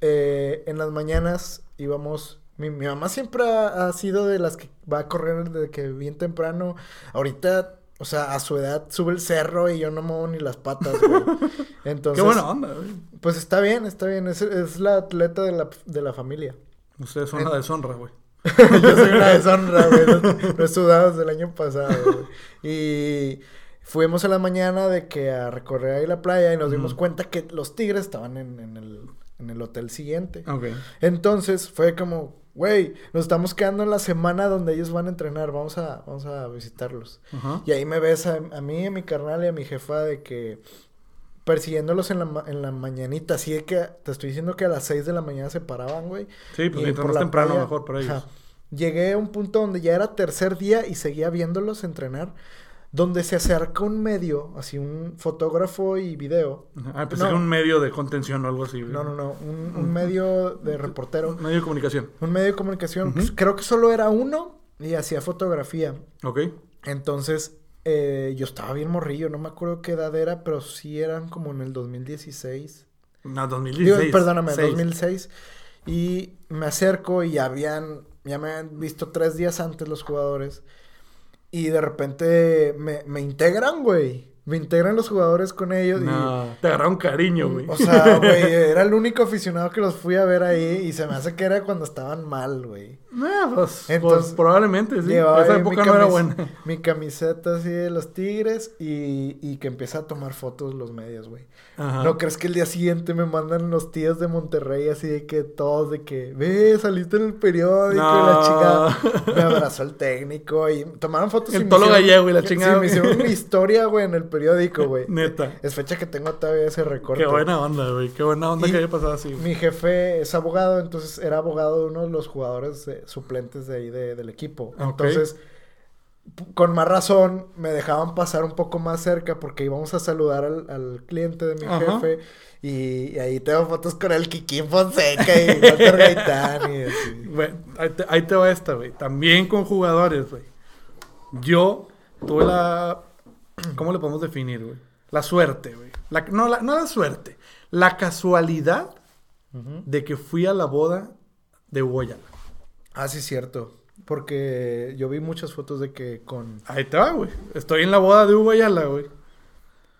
eh, en las mañanas íbamos... Mi, mamá siempre ha, sido de las que va a correr desde que bien temprano. Ahorita o sea, a su edad sube el cerro y yo no muevo ni las patas, güey. Entonces. Qué buena onda, güey. Pues está bien, está bien. Es, es la atleta de la, de la familia. Ustedes son la deshonra, güey. Yo soy una deshonra, güey. No, he sudado desde el año pasado, güey. Y fuimos a la mañana de que a recorrer ahí la playa y nos dimos cuenta que los tigres estaban en, el, en el hotel siguiente. Okay. Entonces fue como, güey, nos estamos quedando en la semana donde ellos van a entrenar, vamos a, vamos a visitarlos. Y ahí me ves a, a, mí, a mi carnal y a mi jefa de que persiguiéndolos en la, en la mañanita. Así de que te estoy diciendo que a las 6 de la mañana se paraban, güey. Sí, pues mientras más temprano mejor para ellos. Llegué a un punto donde ya era tercer día y seguía viéndolos entrenar. Donde se acerca un medio, así un fotógrafo y video. Ah, pues era un medio de contención o algo así. No, no, no. Un, medio de reportero. Un medio de comunicación. Un medio de comunicación. Creo que solo era uno y hacía fotografía. Ok. Entonces eh, yo estaba bien morrillo, no me acuerdo qué edad era, pero sí eran como en el 2016. No, 2016. perdóname, 2006. Y me acerco y habían, ya me habían visto tres días antes los jugadores. Y de repente me, me integran, güey me integran los jugadores con ellos. No, te agarraron cariño, güey. O sea, güey, era el único aficionado que los fui a ver ahí y se me hace que era cuando estaban mal, güey. No, pues, Entonces, pues, probablemente, sí. Esa época no era buena. Mi camiseta así de los Tigres y, y que empieza a tomar fotos los medios, güey. ¿No crees que el día siguiente me mandan los tíos de Monterrey así de que todos de que, ve, saliste en el periódico y la chica me abrazó el técnico y tomaron fotos el y me gallego y la chingada. Sí, me hicieron una historia, güey, en el periódico, güey. Neta. Es fecha que tengo todavía ese recorte. Qué buena onda, güey. Qué buena onda que haya pasado así. Mi jefe es abogado, entonces era abogado de uno de los jugadores suplentes de ahí del equipo. Entonces con más razón me dejaban pasar un poco más cerca porque íbamos a saludar al, cliente de mi jefe y, ahí tengo fotos con el Kikín Fonseca y Walter Gaitán y así. Bueno, ahí te, va esta, güey. También con jugadores, güey. Yo tuve la... ¿Cómo le podemos definir, güey? La suerte, güey. no, la, no la suerte. La casualidad de que fui a la boda de Hugo Ah, sí, cierto. Porque yo vi muchas fotos de que con... Ahí te va, güey. Estoy en la boda de Hugo güey.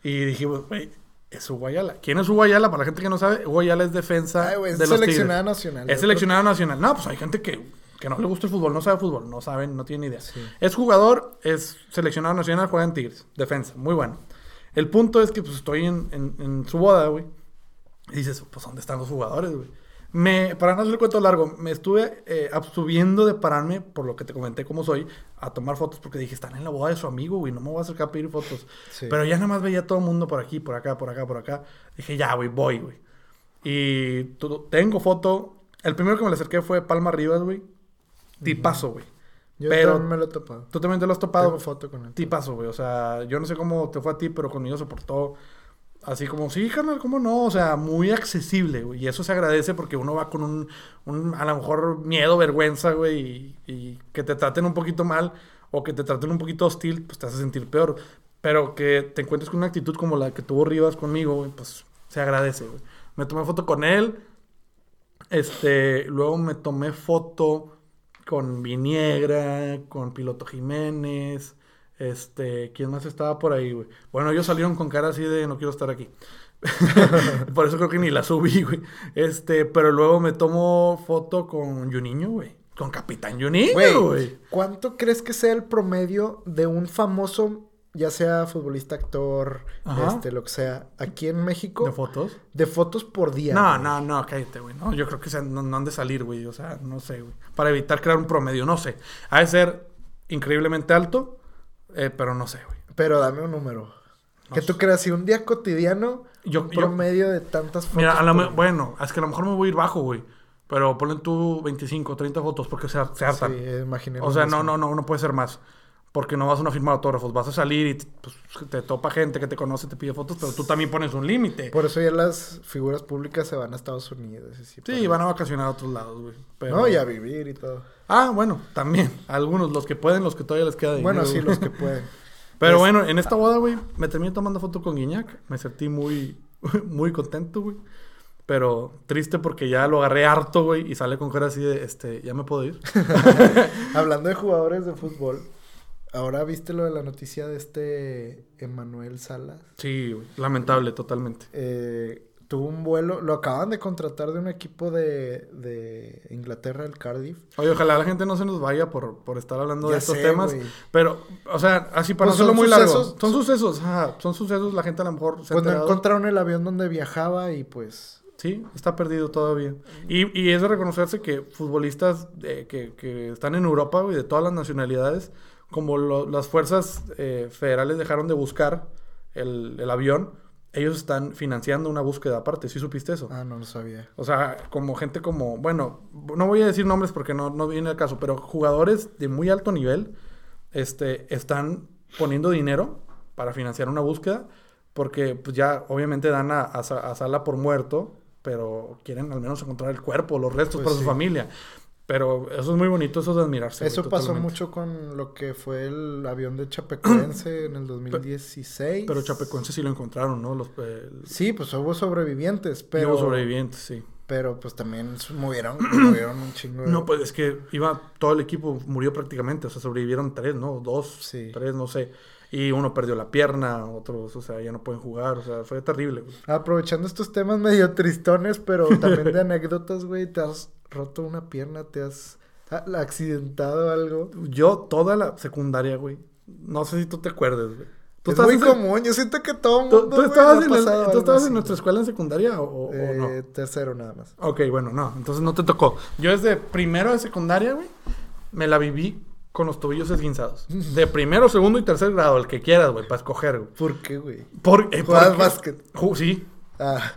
Y dije, güey, es Hugo ¿Quién es Hugo Para la gente que no sabe, Hugo es defensa de es seleccionada nacional. Es seleccionada nacional. No, pues hay gente que, que, no le gusta el fútbol, no sabe fútbol, no saben, no tienen idea. Es jugador, es seleccionado nacional, juega en Tigres. Defensa, muy bueno. El punto es que pues estoy en, en, en su boda, güey. Y dices, pues ¿dónde están los jugadores, güey? Me, para no hacer el cuento largo, me estuve eh, abstuviendo de pararme, por lo que te comenté cómo soy, a tomar fotos porque dije, están en la boda de su amigo, güey, no me voy a acercar a pedir fotos. Pero ya nada más veía a todo el mundo por aquí, por acá, por acá, por acá. Dije, ya, güey, voy, güey. Y tengo foto. El primero que me le acerqué fue Palma Rivas, güey. Tipazo, güey. Yo pero, también me lo he topado. ¿Tú también te lo has topado? Tengo foto con él. Tipazo, güey. O sea, yo no sé cómo te fue a ti, pero conmigo se portó Así como, sí, carnal, ¿cómo no? O sea, muy accesible, güey. Y eso se agradece porque uno va con un, a lo mejor, miedo, vergüenza, güey. Y, que te traten un poquito mal o que te traten un poquito hostil, pues te hace sentir peor. Pero que te encuentres con una actitud como la que tuvo Rivas conmigo, güey, pues se agradece, güey. Me tomé foto con él. Este, luego me tomé foto con Viniegra, con Piloto Jiménez. Este, ¿quién más estaba por ahí, güey? Bueno, ellos salieron con cara así de no quiero estar aquí. por eso creo que ni la subí, güey. Este, pero luego me tomo foto con Juninho, güey. Con Capitán Juninho, güey. ¿Cuánto crees que sea el promedio de un famoso, ya sea futbolista, actor, este, lo que sea, aquí en México? ¿De fotos? De fotos por día. No, no, no, cállate, güey. No, yo creo que no, no han de salir, güey. O sea, no sé, güey. Para evitar crear un promedio, no sé. Ha de ser increíblemente alto eh, pero no sé, güey. Pero dame un número. que tú creas, si un día cotidiano, yo, promedio de tantas fotos. Mira, bueno, es que a lo mejor me voy a ir bajo, güey. Pero ponen tú 25, 30 fotos porque se, se hartan. Sí, imaginé. O sea, no, no, no, no puede ser más. Porque no vas a una firma de autógrafos, vas a salir y pues, te topa gente que te conoce, te pide fotos, pero tú también pones un límite. Por eso ya las figuras públicas se van a Estados Unidos. sí, van a vacacionar a otros lados, güey. No, y a vivir y todo. Ah, bueno, también. Algunos, los que pueden, los que todavía les queda dinero. Bueno, sí, los que pueden. Pero bueno, en esta boda, güey, me terminé tomando foto con Guiñac. Me sentí muy, muy contento, güey. Pero triste porque ya lo agarré harto, güey, y sale con cara así de, este, ya me puedo ir. Hablando de jugadores de fútbol, Ahora viste lo de la noticia de este Emanuel Salas. Sí, lamentable, totalmente. Eh, tuvo un vuelo, lo acaban de contratar de un equipo de, de Inglaterra, el Cardiff. Oye, ojalá la gente no se nos vaya por, por estar hablando de estos temas. Pero, o sea, así para pues no muy largo. Son sucesos, ajá, son sucesos, la gente a lo mejor se pues no encontraron el avión donde viajaba y pues... Sí, está perdido todavía. Y, y es de reconocerse que futbolistas eh, que, que, están en Europa, y de todas las nacionalidades, como las fuerzas eh, federales dejaron de buscar el, avión, ellos están financiando una búsqueda aparte. ¿Sí supiste eso? Ah, no lo sabía. O sea, como gente como, bueno, no voy a decir nombres porque no, no viene el caso, pero jugadores de muy alto nivel este, están poniendo dinero para financiar una búsqueda porque pues, ya obviamente dan a, a, Sala por muerto, pero quieren al menos encontrar el cuerpo, los restos pues para su familia. Pero eso es muy bonito, eso de admirarse. Eso pasó mucho con lo que fue el avión de Chapecoense en el 2016. Pero Chapecoense sí lo encontraron, ¿no? Los, Sí, pues hubo sobrevivientes, pero... Hubo sobrevivientes, sí. Pero pues también murieron, murieron un chingo No, pues es que iba... Todo el equipo murió prácticamente, o sea, sobrevivieron tres, ¿no? Dos, tres, no sé. Y uno perdió la pierna, otros, o sea, ya no pueden jugar, o sea, fue terrible, Aprovechando estos temas medio tristones, pero también de anécdotas, güey, te has roto una pierna, te has accidentado algo. Yo toda la secundaria, güey. No sé si tú te acuerdas, güey. es muy común, yo siento que todo mundo. ¿Tú, estabas, en, ¿tú estabas en nuestra escuela en secundaria o, no? Eh, tercero nada más. Ok, bueno, no, entonces no te tocó. Yo desde primero de secundaria, güey, me la viví con los tobillos esguinzados. De primero, segundo y tercer grado, el que quieras, güey, para escoger, güey. ¿Por qué, güey? Por, eh, básquet? sí. Ah.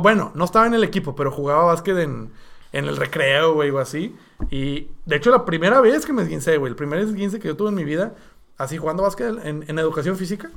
bueno, no estaba en el equipo, pero jugaba básquet en en el recreo, güey, o así. Y de hecho, la primera vez que me esguincé, güey, el primer esguince que yo tuve en mi vida así jugando básquet en, en educación física.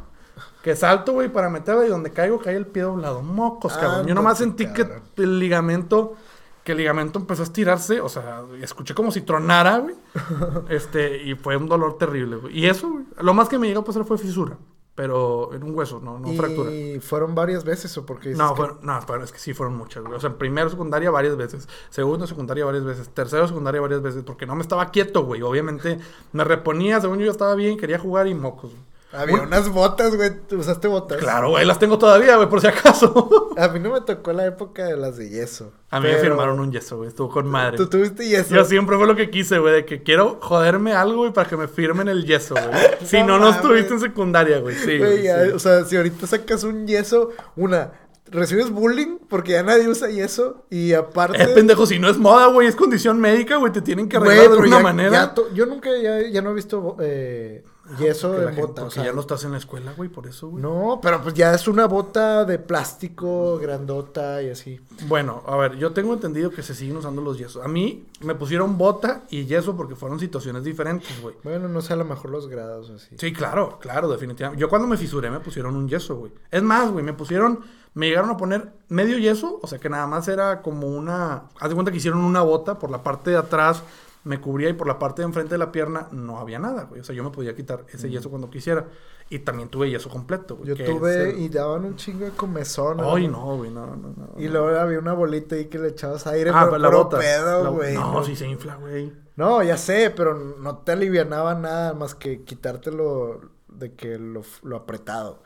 Que salto, güey, para meterla y donde caigo cae el pie doblado. Mocos, cabrón. Yo nomás sentí que el ligamento, que el ligamento empezó a estirarse, o sea, escuché como si tronara, güey. este, y fue un dolor terrible, güey. Y eso, güey, lo más que me llegó a pasar fue fisura. Pero en un hueso, no, no fractura. ¿Y fueron varias veces o porque No, no, es que sí fueron muchas, güey. O sea, primero, secundaria varias veces. Segundo, secundaria varias veces. Tercero, secundaria varias veces. Porque no me estaba quieto, güey. Obviamente me reponía, según yo estaba bien, quería jugar y mocos, güey. Había unas botas, güey. ¿Usaste botas? Claro, güey, las tengo todavía, güey, por si acaso. A mí no me tocó la época de las de yeso. A mí me firmaron un yeso, güey. Estuvo con madre. ¿Tú tuviste yeso? Yo siempre fue lo que quise, güey, de que quiero joderme algo, güey, para que me firmen el yeso, güey. si no, no, estuviste en secundaria, güey. Sí, güey. O sea, si ahorita sacas un yeso, una, recibes bullying porque ya nadie usa yeso y aparte... Es pendejo, si no es moda, güey, es condición médica, güey, te tienen que arreglar de alguna manera. yo nunca, ya, ya, no he visto eh, yeso de bota. Porque ya no estás en la escuela, güey, por eso, güey. No, pero pues ya es una bota de plástico grandota y así. Bueno, a ver, yo tengo entendido que se siguen usando los yesos. A mí me pusieron bota y yeso porque fueron situaciones diferentes, güey. Bueno, no sé a lo mejor los grados así. Sí, claro, claro, definitivamente. Yo cuando me fisuré me pusieron un yeso, güey. Es más, güey, me pusieron me llegaron a poner medio yeso, o sea que nada más era como una. Haz de cuenta que hicieron una bota por la parte de atrás, me cubría y por la parte de enfrente de la pierna no había nada, güey. O sea, yo me podía quitar ese yeso cuando quisiera. Y también tuve yeso completo, güey. Yo tuve y daban un chingo de comezón. Ay, no, güey, no, no, no. Y luego había una bolita ahí que le echabas aire, ah, pero la bota. pedo, güey. No, si se infla, güey. No, ya sé, pero no te alivianaba nada más que quitártelo de que lo, lo apretado.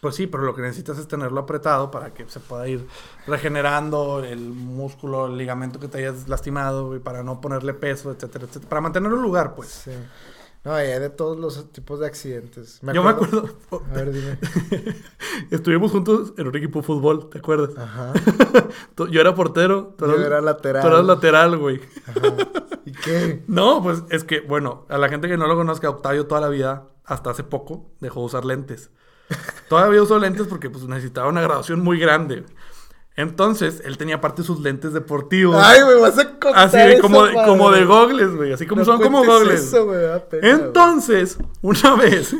Pues sí, pero lo que necesitas es tenerlo apretado para que se pueda ir regenerando el músculo, el ligamento que te hayas lastimado, y para no ponerle peso, etcétera, etcétera. Para mantenerlo en lugar, pues. Sí. No, hay de todos los tipos de accidentes. Yo me acuerdo. A ver, dime. Estuvimos juntos en un equipo de fútbol, ¿te acuerdas? Ajá. Yo era portero. Yo era lateral. Tú eras lateral, güey. Ajá. ¿Y qué? No, pues es que, bueno, a la gente que no lo conozca, Octavio toda la vida, hasta hace poco, dejó de usar lentes. Todavía usó lentes porque pues, necesitaba una graduación muy grande. Entonces, él tenía aparte sus lentes deportivos. Ay, güey, vas a contar Así como, de, como de gogles, güey. Así como son como gogles. Entonces, una vez,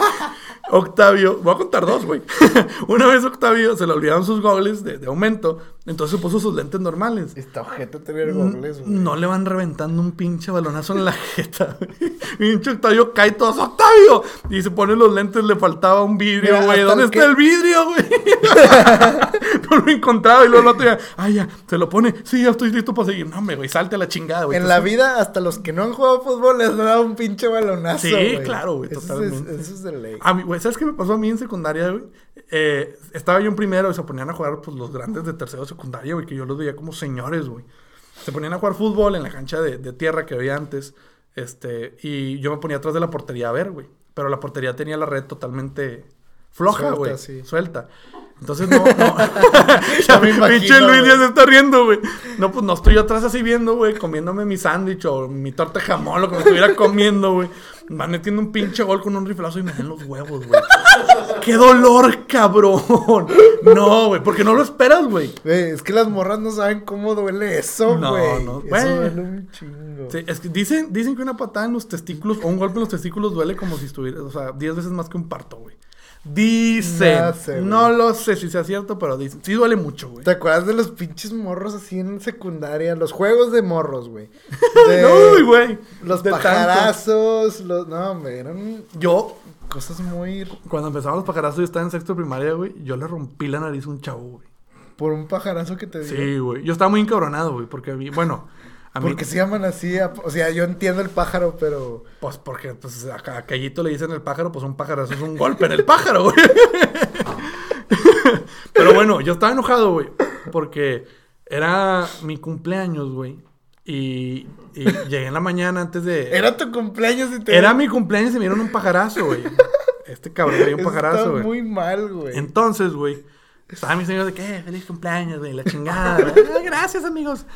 Octavio, voy a contar dos, güey. Una vez Octavio se le olvidaron sus gogles de, aumento, entonces puso sus lentes normales. Esta ojeta tener gogles, güey. No le van reventando un pinche balonazo en la jeta, Pinche Octavio cae todo, ¡Octavio! Y se pone los lentes, le faltaba un vidrio, güey. ¿Dónde está el vidrio, güey? no lo encontraba y luego el otro día, ay, ya, se lo pone, sí, ya estoy listo para seguir. No, güey, salte a la chingada, güey. En la vida, hasta los que no han jugado fútbol les dado un pinche balonazo. Sí, claro, güey, totalmente. Eso es de ley. A mí, güey, ¿sabes qué me pasó a mí en secundaria, güey? Eh, estaba yo en primero y se ponían a jugar pues, los grandes de tercero secundaria, güey, que yo los veía como señores, güey. Se ponían a jugar fútbol en la cancha de, tierra que había antes. Este, y yo me ponía atrás de la portería a ver, güey. Pero la portería tenía la red totalmente floja, güey. Suelta. Entonces no, no. ya me imagino. Pinche Luis ya se está riendo, güey. No, pues no estoy atrás así viendo, güey, comiéndome mi sándwich o mi torta de jamón, lo que me estuviera comiendo, güey. Van metiendo un pinche gol con un riflazo y me den los huevos, güey. ¡Qué dolor, cabrón! No, güey, porque no lo esperas, güey. Es que las morras no saben cómo duele eso, güey. No, no, Eso duele un chingo. Sí, es que dicen, dicen que una patada en los testículos o un golpe en los testículos duele como si estuviera, o sea, 10 veces más que un parto, güey. Dicen. No, lo sé si sea cierto, pero dicen. Sí duele mucho, güey. ¿Te acuerdas de los pinches morros así en secundaria? Los juegos de morros, güey. no, güey. Los pajarazos, los... No, hombre, eran... Yo... Cosas muy... Cuando empezamos los pajarazos, yo estaba en sexto de primaria, güey. Yo le rompí la nariz a un chavo, güey. ¿Por un pajarazo que te dio? Sí, güey. Yo estaba muy encabronado, güey, porque... Bueno... ¿Por qué se llaman así? O sea, yo entiendo el pájaro, pero. Pues porque pues, a, Callito le dicen el pájaro, pues un pájaro es un golpe en el pájaro, güey. pero bueno, yo estaba enojado, güey. Porque era mi cumpleaños, güey. Y, llegué en la mañana antes de. Era tu cumpleaños y te. Era mi cumpleaños y me dieron un pajarazo, güey. Este cabrón me dio un pajarazo, güey. muy mal, güey. Entonces, güey. Estaba mi señor de que, feliz cumpleaños, güey, la chingada. gracias, amigos.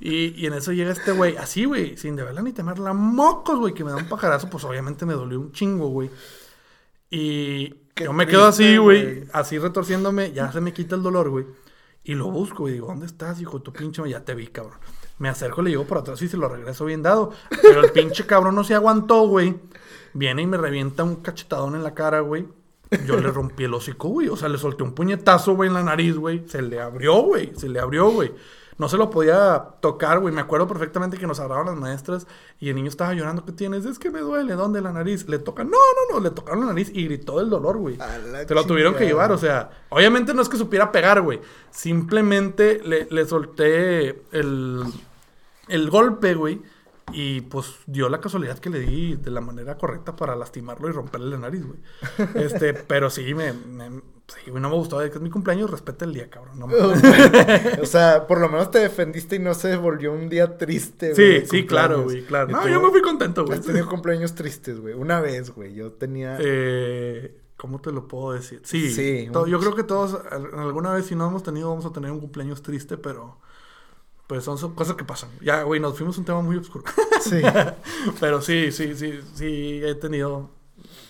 Y, y en eso llega este güey, así, güey, sin de verla ni temerla, mocos, güey, que me da un pajarazo, pues obviamente me dolió un chingo, güey. Y yo me quedo así, güey, así retorciéndome, ya se me quita el dolor, güey. Y lo busco, y digo, ¿dónde estás, hijo? Tu pinche, ya te vi, cabrón. Me acerco, le llego por atrás y se lo regreso bien dado. Pero el pinche cabrón no se aguantó, güey. Viene y me revienta un cachetadón en la cara, güey. Yo le rompí el hocico, güey. O sea, le solté un puñetazo, güey, en la nariz, güey. Se le abrió, güey. Se le abrió, güey. No se lo podía tocar, güey. Me acuerdo perfectamente que nos agarraron las maestras y el niño estaba llorando. ¿Qué tienes? Es que me duele. ¿Dónde? La nariz. Le toca. No, no, no. Le tocaron la nariz y gritó del dolor, güey. Te lo tuvieron que llevar. O sea, obviamente no es que supiera pegar, güey. Simplemente le, le solté el, el golpe, güey. Y pues dio la casualidad que le di de la manera correcta para lastimarlo y romperle la nariz, güey. Este, pero sí, me, sí, güey, no me gustó. Es que es mi cumpleaños, respeta el día, cabrón. o sea, por lo menos te defendiste y no se volvió un día triste, güey. Sí, sí, claro, güey, claro. No, yo me fui contento, güey. Has tenido cumpleaños tristes, güey. Una vez, güey. Yo tenía. Eh. ¿Cómo te lo puedo decir? Sí, sí yo creo que todos, alguna vez, si no hemos tenido, vamos a tener un cumpleaños triste, pero pues son, cosas que pasan. Ya, güey, nos fuimos un tema muy oscuro. Sí. Pero sí, sí, sí, sí, he tenido.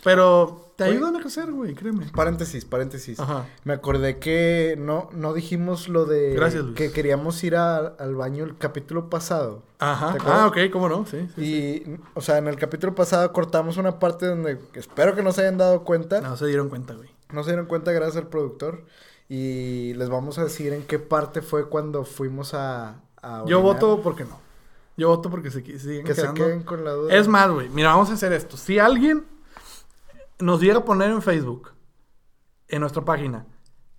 Pero te ayudan a crecer, güey, créeme. Paréntesis, paréntesis. Ajá. Me acordé que no, no dijimos lo de Gracias, que queríamos ir al baño el capítulo pasado. Ajá. Ah, ok, cómo no, sí, Y, o sea, en el capítulo pasado cortamos una parte donde espero que no se hayan dado cuenta. No se dieron cuenta, güey. No se dieron cuenta gracias al productor. Y les vamos a decir en qué parte fue cuando fuimos a, yo voto porque no. Yo voto porque se siguen Que se queden con la duda. Es más, güey. Mira, vamos a hacer esto. Si alguien nos llega a poner en Facebook, en nuestra página,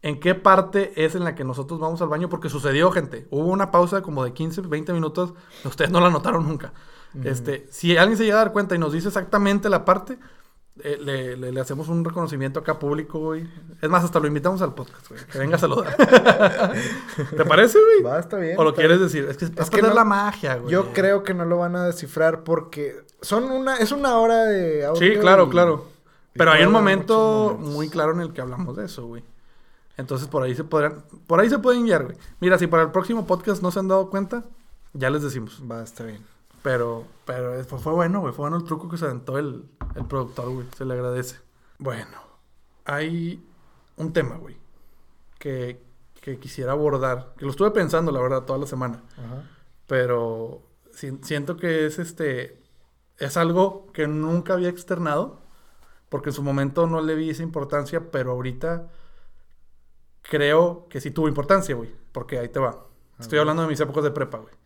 en qué parte es en la que nosotros vamos al baño, porque sucedió, gente. Hubo una pausa como de 15, 20 minutos. Ustedes no la notaron nunca. Este, si alguien se llega a dar cuenta y nos dice exactamente la parte, eh, le, le, hacemos un reconocimiento acá público, güey. Es más, hasta lo invitamos al podcast, güey. Que venga a saludar. ¿Te parece, güey? Va, está bien. ¿O lo quieres decir? Es que es, que no, la magia, güey. Yo creo que no lo van a descifrar porque son una, es una hora de audio. Sí, claro, claro. Pero hay un momento muy claro en el que hablamos de eso, güey. Entonces por ahí se podrán, por ahí se pueden guiar, güey. Mira, si para el próximo podcast no se han dado cuenta, ya les decimos. Va, está bien. Pero, pero fue bueno, güey. Fue bueno el truco que se aventó el, el productor, güey. Se le agradece. Bueno, hay un tema, güey, que, que quisiera abordar. Que lo estuve pensando, la verdad, toda la semana. Pero siento que es este. Es algo que nunca había externado. Porque en su momento no le vi esa importancia, pero ahorita creo que sí tuvo importancia, güey. Porque ahí te va. Estoy hablando de mis épocas de prepa, güey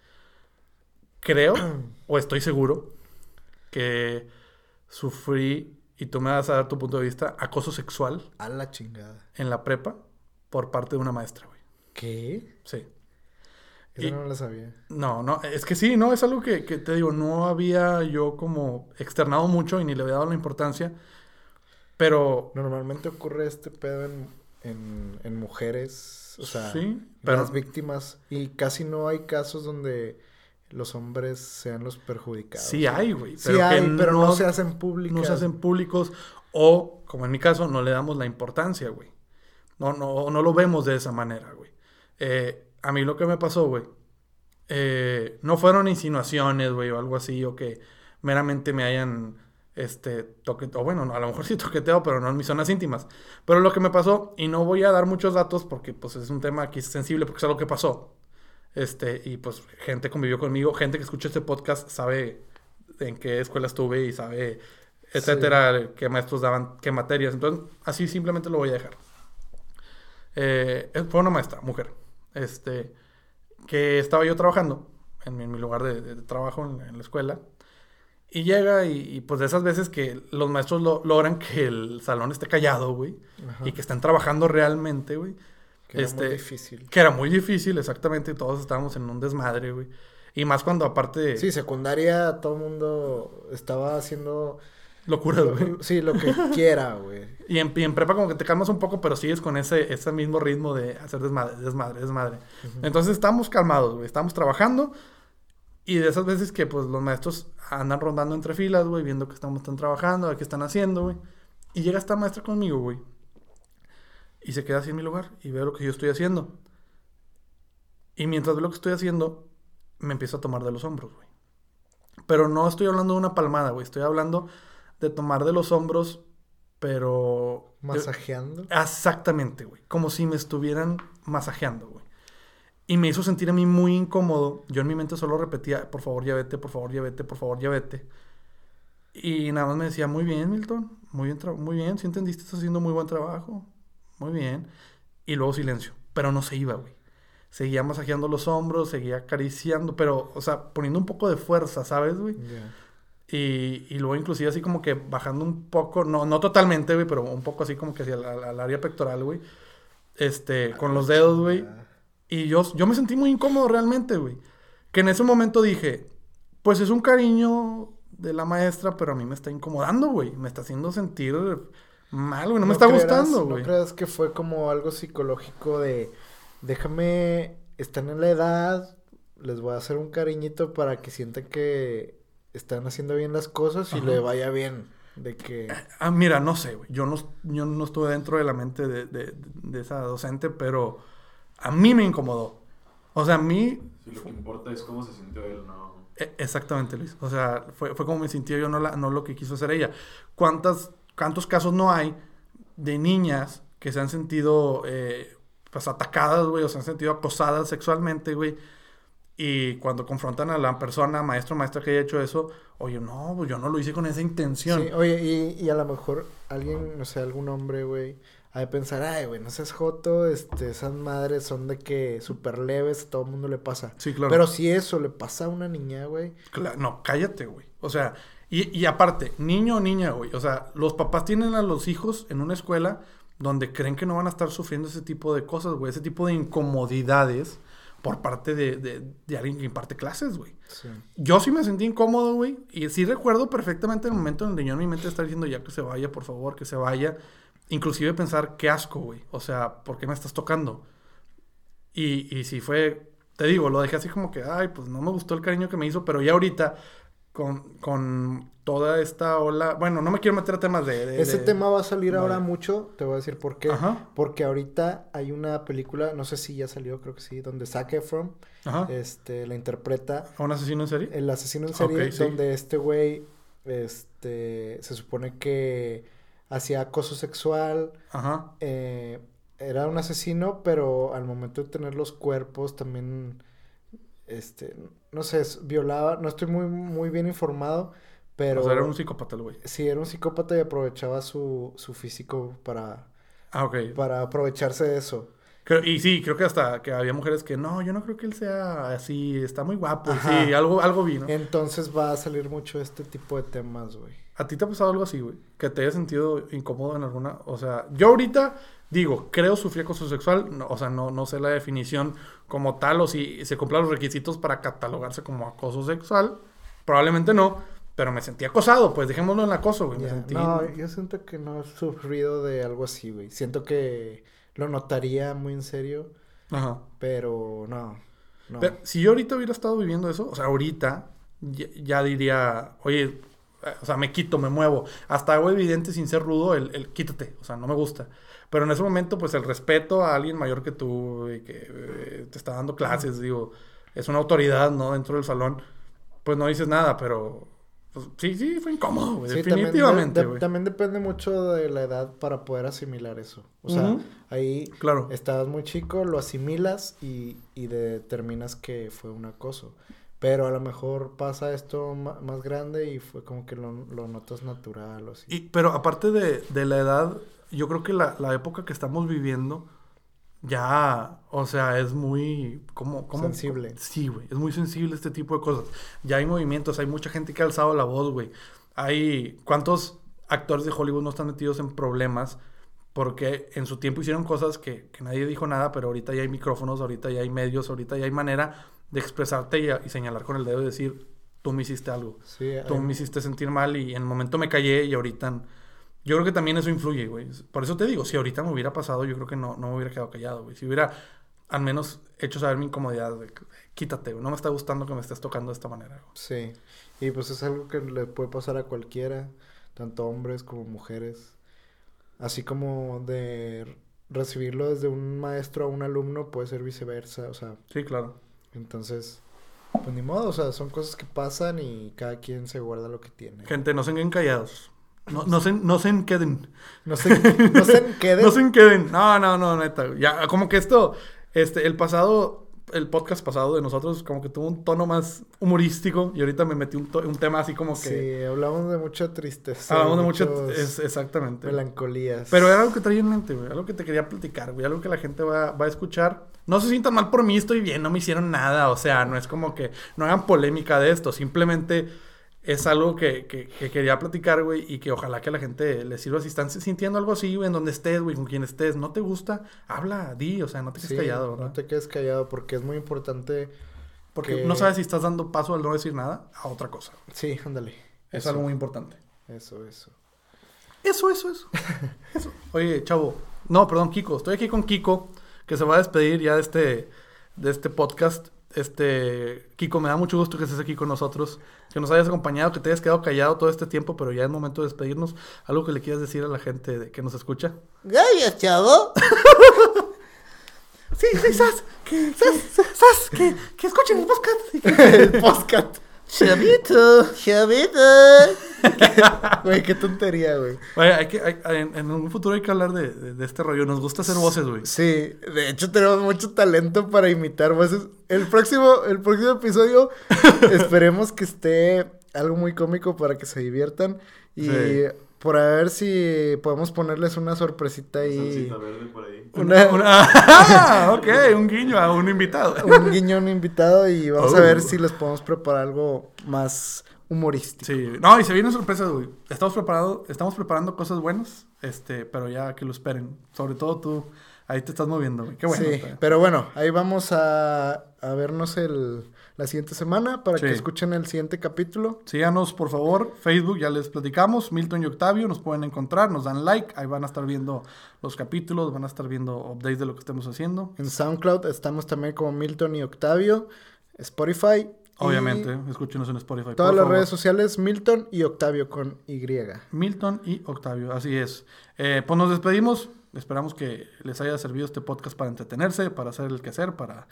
creo, o estoy seguro, que sufrí, y tú me vas a dar tu punto de vista, acoso sexual. A la chingada. En la prepa, por parte de una maestra, güey. ¿Qué? Sí. Eso no lo sabía. No, no, es que sí, no, es algo que, te digo, no había yo como externado mucho y ni le había dado la importancia, pero... Normalmente ocurre este pedo en, en, mujeres, o sea, ¿Sí? pero... las víctimas, y casi no hay casos donde los hombres sean los perjudicados. Sí hay, güey. Sí hay, pero no, se hacen públicos. No se hacen públicos o, como en mi caso, no le damos la importancia, güey. No, no, no lo vemos de esa manera, güey. Eh, a mí lo que me pasó, güey, eh, no fueron insinuaciones, güey, o algo así, o que meramente me hayan, este, toqueteado, o bueno, a lo mejor sí toqueteado, pero no en mis zonas íntimas. Pero lo que me pasó, y no voy a dar muchos datos porque, pues, es un tema aquí sensible, porque es algo que pasó. Este, y pues gente convivió conmigo, gente que escucha este podcast sabe en qué escuela estuve y sabe, etcétera, qué maestros daban, qué materias. Entonces, así simplemente lo voy a dejar. Eh, fue una maestra, mujer, este, que estaba yo trabajando en mi, lugar de, trabajo en, la escuela. Y llega y, pues de esas veces que los maestros logran que el salón esté callado, güey. Y que estén trabajando realmente, güey. Que era muy este, difícil. Que era muy difícil, exactamente. Todos estábamos en un desmadre, güey. Y más cuando aparte... Sí, secundaria todo el mundo estaba haciendo... Locura, güey. Sí, lo que quiera, güey. Y en, en, prepa como que te calmas un poco, pero sigues con ese, ese mismo ritmo de hacer desmadre, desmadre, desmadre. Entonces estamos calmados, güey. Estamos trabajando. Y de esas veces que pues los maestros andan rondando entre filas, güey, viendo que estamos están trabajando, qué están haciendo, güey. Y llega esta maestra conmigo, güey. Y se queda así en mi lugar y veo lo que yo estoy haciendo. Y mientras veo lo que estoy haciendo, me empiezo a tomar de los hombros, güey. Pero no estoy hablando de una palmada, güey. Estoy hablando de tomar de los hombros, pero... ¿Masajeando? exactamente, güey. Como si me estuvieran masajeando, güey. Y me hizo sentir a mí muy incómodo. Yo en mi mente solo repetía, por favor, ya vete, por favor, ya vete, por favor, ya vete. Y nada más me decía, muy bien, Milton, muy bien, muy bien, si entendiste, estás haciendo muy buen trabajo, muy bien. Y luego silencio, pero no se iba, güey. Seguía masajeando los hombros, seguía acariciando, pero, o sea, poniendo un poco de fuerza, ¿sabes, güey? Y, y, luego inclusive así como que bajando un poco, no, no totalmente, güey, pero un poco así como que hacia el área pectoral, güey. Este, con los dedos, güey. Y yo, yo me sentí muy incómodo realmente, güey. Que en ese momento dije, pues es un cariño de la maestra, pero a mí me está incomodando, güey. Me está haciendo sentir mal, güey. No, me está gustando, güey. ¿No crees que fue como algo psicológico de déjame, están en la edad, les voy a hacer un cariñito para que sientan que están haciendo bien las cosas y le vaya bien? De que... Ah, mira, no sé, güey. Yo no, yo no estuve dentro de la mente de, de, de, esa docente, pero a mí me incomodó. O sea, a mí... Sí, lo que importa es cómo se sintió él, ¿no? E, exactamente, Luis. O sea, fue, fue como me sintió yo, no, la, no lo que quiso hacer ella. ¿Cuántas, ¿Cuántos casos no hay de niñas que se han sentido eh, pues atacadas, güey, o se han sentido acosadas sexualmente, güey? Y cuando confrontan a la persona, maestro, maestra que haya hecho eso, oye, no, pues yo no lo hice con esa intención. Sí, oye, y, y a lo mejor alguien, no sé, algún hombre, güey, ha de pensar, ay, güey, no seas joto, este, esas madres son de que súper leves, a todo el mundo le pasa. Sí, claro. Pero si eso le pasa a una niña, güey. no, cállate, güey. O sea, y, y aparte, niño o niña, güey. O sea, los papás tienen a los hijos en una escuela donde creen que no van a estar sufriendo ese tipo de cosas, güey, ese tipo de incomodidades por parte de, de, alguien que imparte clases, güey. Yo sí me sentí incómodo, güey. Y sí recuerdo perfectamente el momento en el que yo en mi mente estaba diciendo ya que se vaya, por favor, que se vaya. Inclusive pensar, qué asco, güey. O sea, ¿por qué me estás tocando? Y, y sí fue, te digo, lo dejé así como que, ay, pues no me gustó el cariño que me hizo, pero ya ahorita con, con toda esta ola. Bueno, no me quiero meter a temas de. Ese tema va a salir ahora mucho. Te voy a decir por qué. Porque ahorita hay una película, no sé si ya salió, creo que sí, donde Zac Efron este, la interpreta. ¿A un asesino en serie? El asesino en serie, donde este güey este, se supone que hacía acoso sexual. Ajá. Eh, era un asesino, pero al momento de tener los cuerpos también este, no sé, violaba, no estoy muy, muy bien informado, pero... O sea, era un psicópata el güey. Sí, era un psicópata y aprovechaba su, su físico para... Ah, ok. Para aprovecharse de eso. y sí, creo que hasta que había mujeres que no, yo no creo que él sea así, está muy guapo. Sí, algo, algo vi, ¿no? Entonces va a salir mucho este tipo de temas, güey. ¿A ti te ha pasado algo así, güey? Que te haya sentido incómodo en alguna. O sea, yo ahorita digo, creo sufrir acoso sexual. o sea, no, no sé la definición como tal o si se cumplan los requisitos para catalogarse como acoso sexual. Probablemente no. Pero me sentí acosado, pues dejémoslo en acoso, güey. No, yo siento que no he sufrido de algo así, güey. Siento que lo notaría muy en serio. Ajá. Pero no. no. Pero si yo ahorita hubiera estado viviendo eso, o sea, ahorita ya diría, oye, o sea, me quito, me muevo. Hasta hago evidente sin ser rudo el, el, quítate, o sea, no me gusta. Pero en ese momento, pues el respeto a alguien mayor que tú y que eh, te está dando clases, digo, es una autoridad, ¿no? Dentro del salón, pues no dices nada, pero pues, sí, sí, fue incómodo, definitivamente. También, depende mucho de la edad para poder asimilar eso. O sea, ahí claro. estabas muy chico, lo asimilas y, y determinas que fue un acoso. Pero a lo mejor pasa esto más grande y fue como que lo, notas natural o así. Y, pero aparte de, de la edad, yo creo que la, la, época que estamos viviendo ya, o sea, es muy... ¿cómo, cómo? Sensible. Sí, güey, es muy sensible este tipo de cosas. Ya hay movimientos, hay mucha gente que ha alzado la voz, güey. Hay... ¿Cuántos actores de Hollywood no están metidos en problemas? Porque en su tiempo hicieron cosas que, que nadie dijo nada, pero ahorita ya hay micrófonos, ahorita ya hay medios, ahorita ya hay manera de expresarte y, señalar con el dedo y decir, tú me hiciste algo. tú me hiciste sentir mal y en el momento me callé y ahorita... Yo creo que también eso influye, güey. Por eso te digo, si ahorita me hubiera pasado, yo creo que no, no me hubiera quedado callado, güey. Si hubiera al menos hecho saber mi incomodidad, quítate, güey. No me está gustando que me estés tocando de esta manera, Sí. Y pues es algo que le puede pasar a cualquiera, tanto hombres como mujeres. Así como de recibirlo desde un maestro a un alumno, puede ser viceversa, o sea. Sí, claro. Entonces, pues ni modo, o sea, son cosas que pasan y cada quien se guarda lo que tiene. Gente, no se queden callados. No, no se, no se queden. No se, no se queden. no se queden. No, no, no, neta. Ya, como que esto, este, el pasado, el podcast pasado de nosotros como que tuvo un tono más humorístico y ahorita me metí un, un tema así como que... Sí, hablamos de mucha tristeza. Hablamos de mucha... exactamente. Melancolías. Pero era algo que traía en mente, güey. Algo que te quería platicar, güey. Algo que la gente va, va a escuchar. No se sientan mal por mí, estoy bien, no me hicieron nada. O sea, no es como que no hagan polémica de esto. Simplemente es algo que, que, quería platicar, güey, y que ojalá que a la gente le sirva si están sintiendo algo así, güey, en donde estés, güey, con quien estés, no te gusta, habla, di, o sea, no te quedes callado, ¿verdad? No te quedes callado porque es muy importante. Porque no sabes si estás dando paso al no decir nada a otra cosa. Sí, ándale. Es algo muy importante. Eso, eso. Eso, eso, eso. eso. Oye, chavo. No, perdón, Kiko. Estoy aquí con Kiko, que se va a despedir ya de este, de este podcast. Este, Kiko, me da mucho gusto que estés aquí con nosotros, que nos hayas acompañado, que te hayas quedado callado todo este tiempo, pero ya es momento de despedirnos. ¿Algo que le quieras decir a la gente que nos escucha? Gracias, chavo. sí, sí, Sas, que, Sas, que, que escuchen el podcast. el podcast. Chavito. Chavito. Güey, qué tontería, güey. hay que, en, un futuro hay que hablar de, de, este rollo. Nos gusta hacer voces, güey. Sí, de hecho tenemos mucho talento para imitar voces. El próximo, el próximo episodio esperemos que esté algo muy cómico para que se diviertan. Y por a ver si podemos ponerles una sorpresita ahí. verde por ahí. Una, ah, ok, un guiño a un invitado. un guiño a un invitado y vamos a ver oh. si les podemos preparar algo más humorístico. Sí, no, y se vienen sorpresas, güey. Estamos preparando, estamos preparando cosas buenas, este, pero ya que lo esperen. Sobre todo tú, ahí te estás moviendo, güey. Qué bueno. Sí, pero bueno, ahí vamos a, a vernos el la siguiente semana para que escuchen el siguiente capítulo. Síganos, por favor. Facebook, ya les platicamos. Milton y Octavio nos pueden encontrar, nos dan like. Ahí van a estar viendo los capítulos, van a estar viendo updates de lo que estemos haciendo. En SoundCloud estamos también como Milton y Octavio. Spotify. Obviamente, escúchenos en Spotify. Todas las redes sociales, Milton y Octavio con Y. Milton y Octavio, así es. Eh, pues nos despedimos. Esperamos que les haya servido este podcast para entretenerse, para hacer el quehacer, para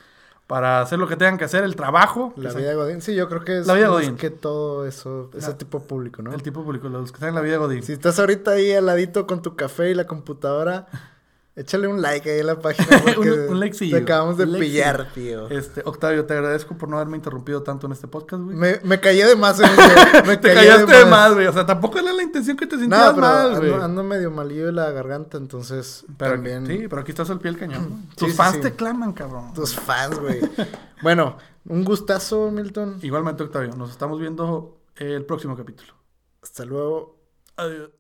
para hacer lo que tengan que hacer, el trabajo. La vida de Godín, sí, yo creo que es la vida Godín. que todo eso, ese tipo público, ¿no? El tipo público, los que están en la vida Godín. Si estás ahorita ahí al ladito con tu café y la computadora, Échale un like ahí en la página. un, un like Te acabamos de pillar, tío. Este, Octavio, te agradezco por no haberme interrumpido tanto en este podcast, güey. Me, me callé de más, Me te callaste de más, güey. O sea, tampoco era la intención que te sintieras mal, güey. Ando, ando, medio malillo de la garganta, entonces pero, también... Sí, pero aquí estás al pie del cañón. Tus fans te claman, cabrón. Tus fans, güey. bueno, un gustazo, Milton. Igualmente, Octavio. Nos estamos viendo el próximo capítulo. Hasta luego. Adiós.